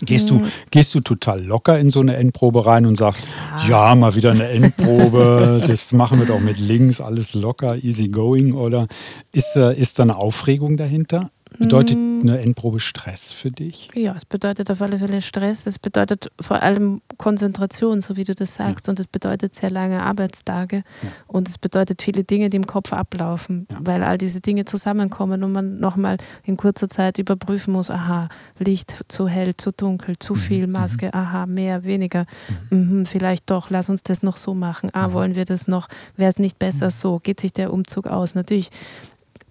Gehst du, gehst du total locker in so eine Endprobe rein und sagst, ja, ja mal wieder eine Endprobe, das machen wir doch mit links, alles locker, easy going? Oder ist, ist da eine Aufregung dahinter? Bedeutet mm. eine Endprobe Stress für dich? Ja, es bedeutet auf alle Fälle Stress. Es bedeutet vor allem Konzentration, so wie du das sagst. Ja. Und es bedeutet sehr lange Arbeitstage. Ja. Und es bedeutet viele Dinge, die im Kopf ablaufen, ja. weil all diese Dinge zusammenkommen und man nochmal in kurzer Zeit überprüfen muss, aha, Licht zu hell, zu dunkel, zu mhm. viel mhm. Maske, mhm. aha, mehr, weniger. Mhm. Mhm, vielleicht doch, lass uns das noch so machen. Ah, mhm. wollen wir das noch? Wäre es nicht besser so? Geht sich der Umzug aus? Natürlich,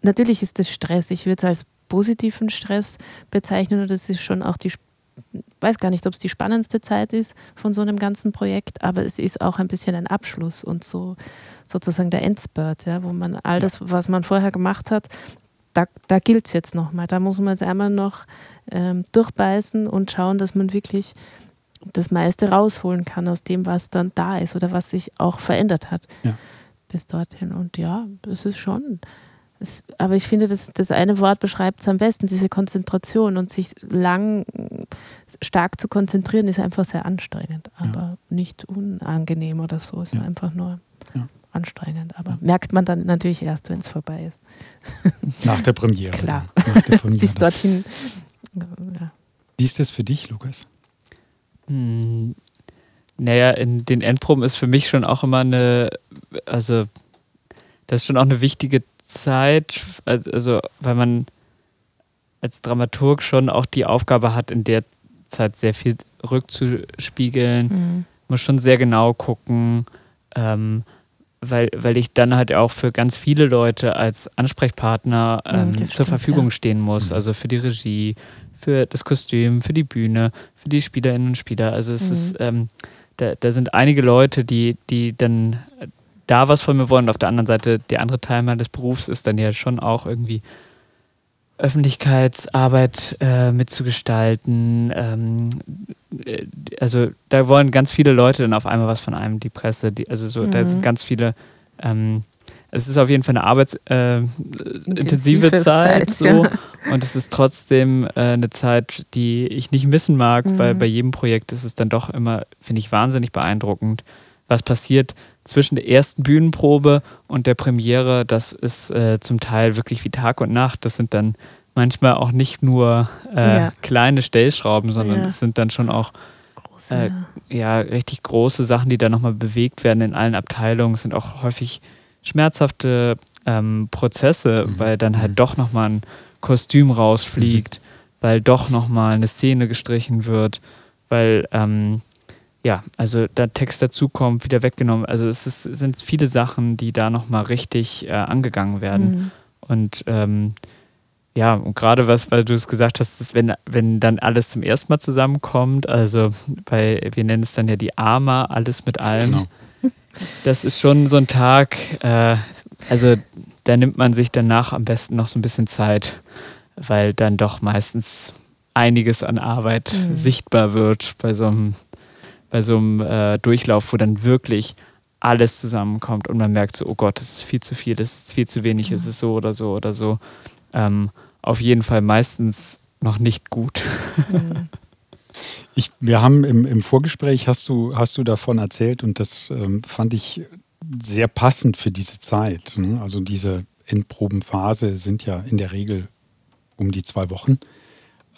natürlich ist das Stress. Ich würde es als positiven Stress bezeichnen und das ist schon auch die, weiß gar nicht, ob es die spannendste Zeit ist von so einem ganzen Projekt, aber es ist auch ein bisschen ein Abschluss und so sozusagen der Endspurt, ja, wo man all das, was man vorher gemacht hat, da, da gilt es jetzt nochmal. Da muss man jetzt einmal noch ähm, durchbeißen und schauen, dass man wirklich das meiste rausholen kann aus dem, was dann da ist oder was sich auch verändert hat ja. bis dorthin. Und ja, es ist schon es, aber ich finde, das, das eine Wort beschreibt es am besten, diese Konzentration und sich lang stark zu konzentrieren, ist einfach sehr anstrengend, aber ja. nicht unangenehm oder so, ist ja. einfach nur ja. anstrengend. Aber merkt man dann natürlich erst, wenn es vorbei ist. Nach der Premiere. Klar. Nach der Premiere. Bis dorthin. Wie ist das für dich, Lukas? Hm, naja, in den Endproben ist für mich schon auch immer eine, also das ist schon auch eine wichtige Zeit, also weil man als Dramaturg schon auch die Aufgabe hat, in der Zeit sehr viel rückzuspiegeln, mhm. muss schon sehr genau gucken, ähm, weil, weil ich dann halt auch für ganz viele Leute als Ansprechpartner ähm, mhm, zur Verfügung ja. stehen muss. Mhm. Also für die Regie, für das Kostüm, für die Bühne, für die Spielerinnen und Spieler. Also es mhm. ist, ähm, da, da sind einige Leute, die, die dann da was von mir wollen. Und auf der anderen Seite, der andere Teil meines Berufs ist dann ja schon auch irgendwie Öffentlichkeitsarbeit äh, mitzugestalten. Ähm, äh, also da wollen ganz viele Leute dann auf einmal was von einem, die Presse, die, also so, mhm. da sind mhm. ganz viele. Ähm, es ist auf jeden Fall eine arbeitsintensive äh, Zeit, Zeit, so ja. und es ist trotzdem äh, eine Zeit, die ich nicht missen mag, mhm. weil bei jedem Projekt ist es dann doch immer, finde ich, wahnsinnig beeindruckend, was passiert zwischen der ersten Bühnenprobe und der Premiere. Das ist äh, zum Teil wirklich wie Tag und Nacht. Das sind dann manchmal auch nicht nur äh, ja. kleine Stellschrauben, sondern es sind dann schon auch große, äh, ja, richtig große Sachen, die da nochmal bewegt werden in allen Abteilungen. Es sind auch häufig schmerzhafte ähm, Prozesse, mhm. weil dann halt mhm. doch nochmal ein Kostüm rausfliegt, mhm. weil doch nochmal eine Szene gestrichen wird, weil ähm, ja, also da Text dazukommt, wieder weggenommen. Also es ist, sind viele Sachen, die da nochmal richtig äh, angegangen werden. Mhm. Und ähm, ja, und gerade was, weil du es gesagt hast, dass wenn, wenn dann alles zum ersten Mal zusammenkommt, also bei, wir nennen es dann ja die Arma, alles mit allem. Genau. Das ist schon so ein Tag, äh, also da nimmt man sich danach am besten noch so ein bisschen Zeit, weil dann doch meistens einiges an Arbeit mhm. sichtbar wird bei so einem bei so einem äh, Durchlauf, wo dann wirklich alles zusammenkommt und man merkt so, oh Gott, das ist viel zu viel, das ist viel zu wenig, ja. es ist so oder so oder so. Ähm, auf jeden Fall meistens noch nicht gut. Mhm. Ich, wir haben im, im Vorgespräch, hast du, hast du davon erzählt und das ähm, fand ich sehr passend für diese Zeit. Ne? Also diese Endprobenphase sind ja in der Regel um die zwei Wochen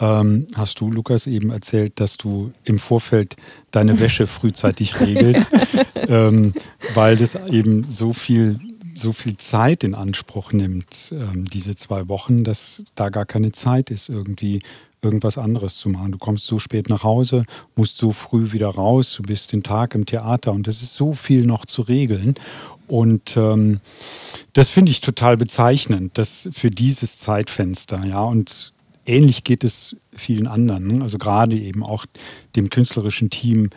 ähm, hast du, Lukas, eben erzählt, dass du im Vorfeld deine Wäsche frühzeitig regelst, ähm, weil das eben so viel, so viel Zeit in Anspruch nimmt, ähm, diese zwei Wochen, dass da gar keine Zeit ist, irgendwie irgendwas anderes zu machen. Du kommst so spät nach Hause, musst so früh wieder raus, du bist den Tag im Theater und es ist so viel noch zu regeln. Und ähm, das finde ich total bezeichnend, dass für dieses Zeitfenster, ja, und ähnlich geht es vielen anderen, ne? also gerade eben auch dem künstlerischen Team,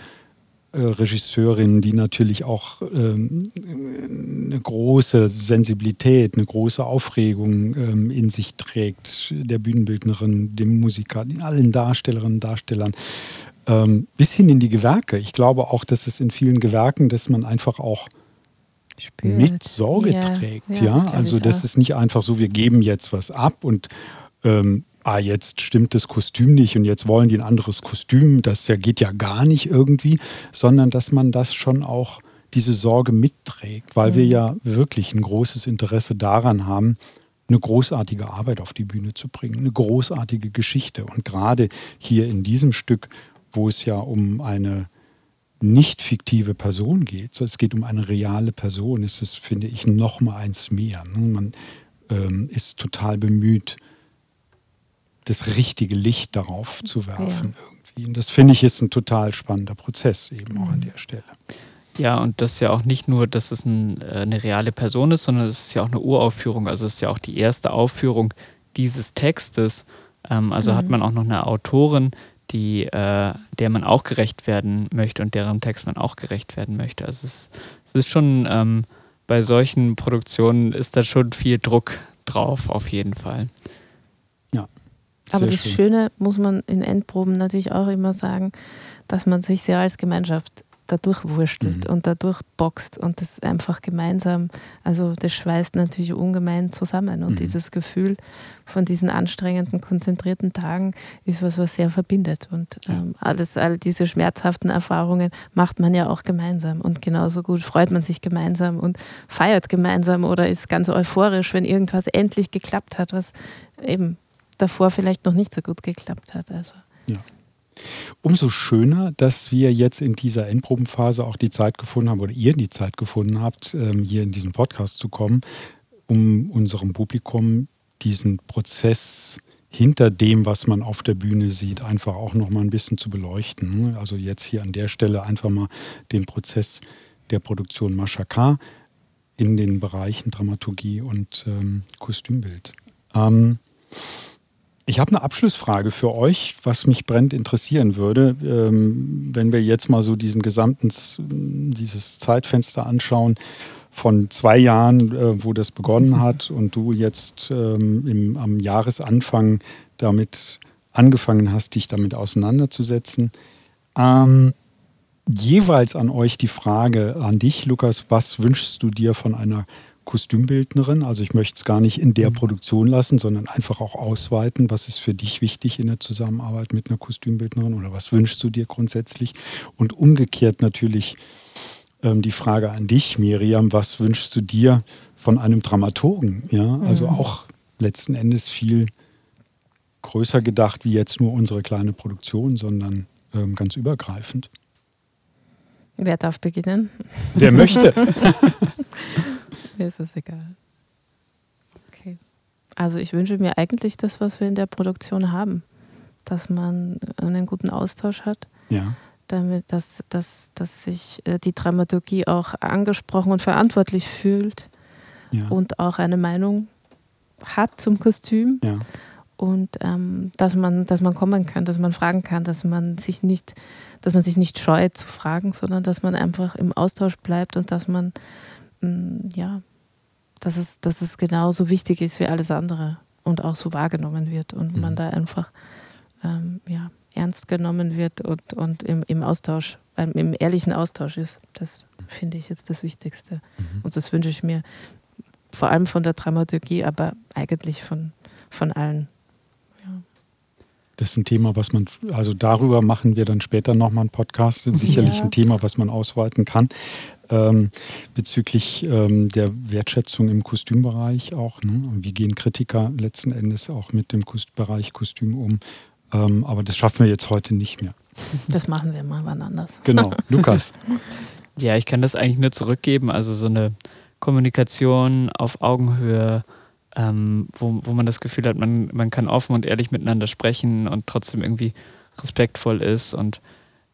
äh, Regisseurinnen, die natürlich auch ähm, eine große Sensibilität, eine große Aufregung ähm, in sich trägt, der Bühnenbildnerin, dem Musiker, allen Darstellerinnen und Darstellern, ähm, bis hin in die Gewerke. Ich glaube auch, dass es in vielen Gewerken, dass man einfach auch Spürt. mit Sorge ja, trägt. Ja, ja? Das also das auch. ist nicht einfach so, wir geben jetzt was ab und ähm, ah, jetzt stimmt das Kostüm nicht und jetzt wollen die ein anderes Kostüm, das ja, geht ja gar nicht irgendwie, sondern dass man das schon auch diese Sorge mitträgt, weil mhm. wir ja wirklich ein großes Interesse daran haben, eine großartige Arbeit auf die Bühne zu bringen, eine großartige Geschichte. Und gerade hier in diesem Stück, wo es ja um eine nicht fiktive Person geht, es geht um eine reale Person, ist es, finde ich, noch mal eins mehr. Ne? Man ähm, ist total bemüht, das richtige Licht darauf zu werfen. Ja. Irgendwie. Und das finde ich ist ein total spannender Prozess eben auch an der Stelle. Ja, und das ist ja auch nicht nur, dass es ein, äh, eine reale Person ist, sondern es ist ja auch eine Uraufführung. Also es ist ja auch die erste Aufführung dieses Textes. Ähm, also mhm. hat man auch noch eine Autorin, die, äh, der man auch gerecht werden möchte und deren Text man auch gerecht werden möchte. Also es, es ist schon, ähm, bei solchen Produktionen ist da schon viel Druck drauf, auf jeden Fall. Aber das schön. Schöne muss man in Endproben natürlich auch immer sagen, dass man sich sehr als Gemeinschaft dadurch wurstelt mhm. und dadurch boxt und das einfach gemeinsam, also das schweißt natürlich ungemein zusammen und mhm. dieses Gefühl von diesen anstrengenden, konzentrierten Tagen ist was, was sehr verbindet und ähm, alles, all diese schmerzhaften Erfahrungen macht man ja auch gemeinsam und genauso gut freut man sich gemeinsam und feiert gemeinsam oder ist ganz euphorisch, wenn irgendwas endlich geklappt hat, was eben davor vielleicht noch nicht so gut geklappt hat. Also. Ja. Umso schöner, dass wir jetzt in dieser Endprobenphase auch die Zeit gefunden haben oder ihr die Zeit gefunden habt, ähm, hier in diesen Podcast zu kommen, um unserem Publikum diesen Prozess hinter dem, was man auf der Bühne sieht, einfach auch noch mal ein bisschen zu beleuchten. Also jetzt hier an der Stelle einfach mal den Prozess der Produktion Mashaka in den Bereichen Dramaturgie und ähm, Kostümbild. Ähm, ich habe eine Abschlussfrage für euch, was mich brennend interessieren würde, ähm, wenn wir jetzt mal so diesen gesamten, dieses Zeitfenster anschauen von zwei Jahren, äh, wo das begonnen hat und du jetzt ähm, im, am Jahresanfang damit angefangen hast, dich damit auseinanderzusetzen. Ähm, jeweils an euch die Frage an dich, Lukas, was wünschst du dir von einer Kostümbildnerin. Also ich möchte es gar nicht in der mhm. Produktion lassen, sondern einfach auch ausweiten. Was ist für dich wichtig in der Zusammenarbeit mit einer Kostümbildnerin oder was wünschst du dir grundsätzlich? Und umgekehrt natürlich ähm, die Frage an dich, Miriam, was wünschst du dir von einem Dramaturgen? Ja, also mhm. auch letzten Endes viel größer gedacht wie jetzt nur unsere kleine Produktion, sondern ähm, ganz übergreifend. Wer darf beginnen? Wer möchte? Mir ist es egal. Okay. Also ich wünsche mir eigentlich das, was wir in der Produktion haben. Dass man einen guten Austausch hat. Ja. Damit, dass, dass, dass sich äh, die Dramaturgie auch angesprochen und verantwortlich fühlt. Ja. Und auch eine Meinung hat zum Kostüm. Ja. Und ähm, dass man, dass man kommen kann, dass man fragen kann, dass man sich nicht, dass man sich nicht scheut zu fragen, sondern dass man einfach im Austausch bleibt und dass man Mm, ja, dass es, dass es genauso wichtig ist wie alles andere und auch so wahrgenommen wird und mhm. man da einfach ähm, ja, ernst genommen wird und, und im, im Austausch, im ehrlichen Austausch ist. Das finde ich jetzt das Wichtigste. Mhm. Und das wünsche ich mir vor allem von der Dramaturgie, aber eigentlich von, von allen. Das ist ein Thema, was man, also darüber machen wir dann später nochmal einen Podcast. Das ist sicherlich ja. ein Thema, was man ausweiten kann ähm, bezüglich ähm, der Wertschätzung im Kostümbereich auch. Ne? Wie gehen Kritiker letzten Endes auch mit dem Kost Bereich Kostüm um? Ähm, aber das schaffen wir jetzt heute nicht mehr. Das machen wir mal wann anders. Genau, Lukas. ja, ich kann das eigentlich nur zurückgeben. Also so eine Kommunikation auf Augenhöhe, ähm, wo, wo man das Gefühl hat, man, man kann offen und ehrlich miteinander sprechen und trotzdem irgendwie respektvoll ist. Und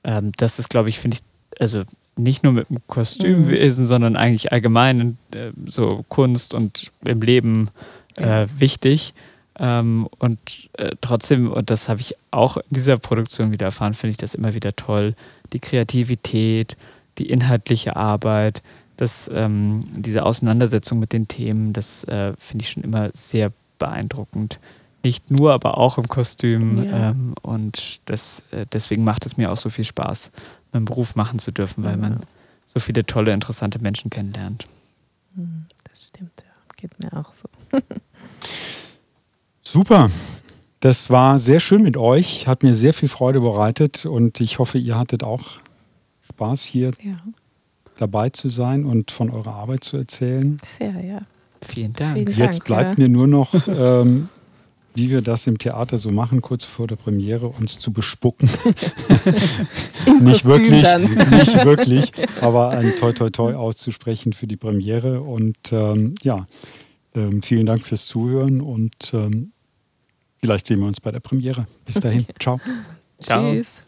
ähm, das ist, glaube ich, finde ich, also nicht nur mit dem Kostümwesen, mhm. sondern eigentlich allgemein in, äh, so Kunst und im Leben äh, wichtig. Ähm, und äh, trotzdem, und das habe ich auch in dieser Produktion wieder erfahren, finde ich das immer wieder toll. Die Kreativität, die inhaltliche Arbeit, das, ähm, diese Auseinandersetzung mit den Themen, das äh, finde ich schon immer sehr beeindruckend. Nicht nur, aber auch im Kostüm. Ja. Ähm, und das, äh, deswegen macht es mir auch so viel Spaß, meinen Beruf machen zu dürfen, weil ja. man so viele tolle, interessante Menschen kennenlernt. Hm, das stimmt, ja. Geht mir auch so. Super. Das war sehr schön mit euch, hat mir sehr viel Freude bereitet und ich hoffe, ihr hattet auch Spaß hier ja. Dabei zu sein und von eurer Arbeit zu erzählen. Sehr, ja. Vielen Dank. Vielen Jetzt Dank, bleibt ja. mir nur noch, ähm, wie wir das im Theater so machen, kurz vor der Premiere uns zu bespucken. nicht wirklich, nicht wirklich, aber ein Toi Toi Toi auszusprechen für die Premiere. Und ähm, ja, ähm, vielen Dank fürs Zuhören und ähm, vielleicht sehen wir uns bei der Premiere. Bis dahin. Ciao. Ciao. Tschüss.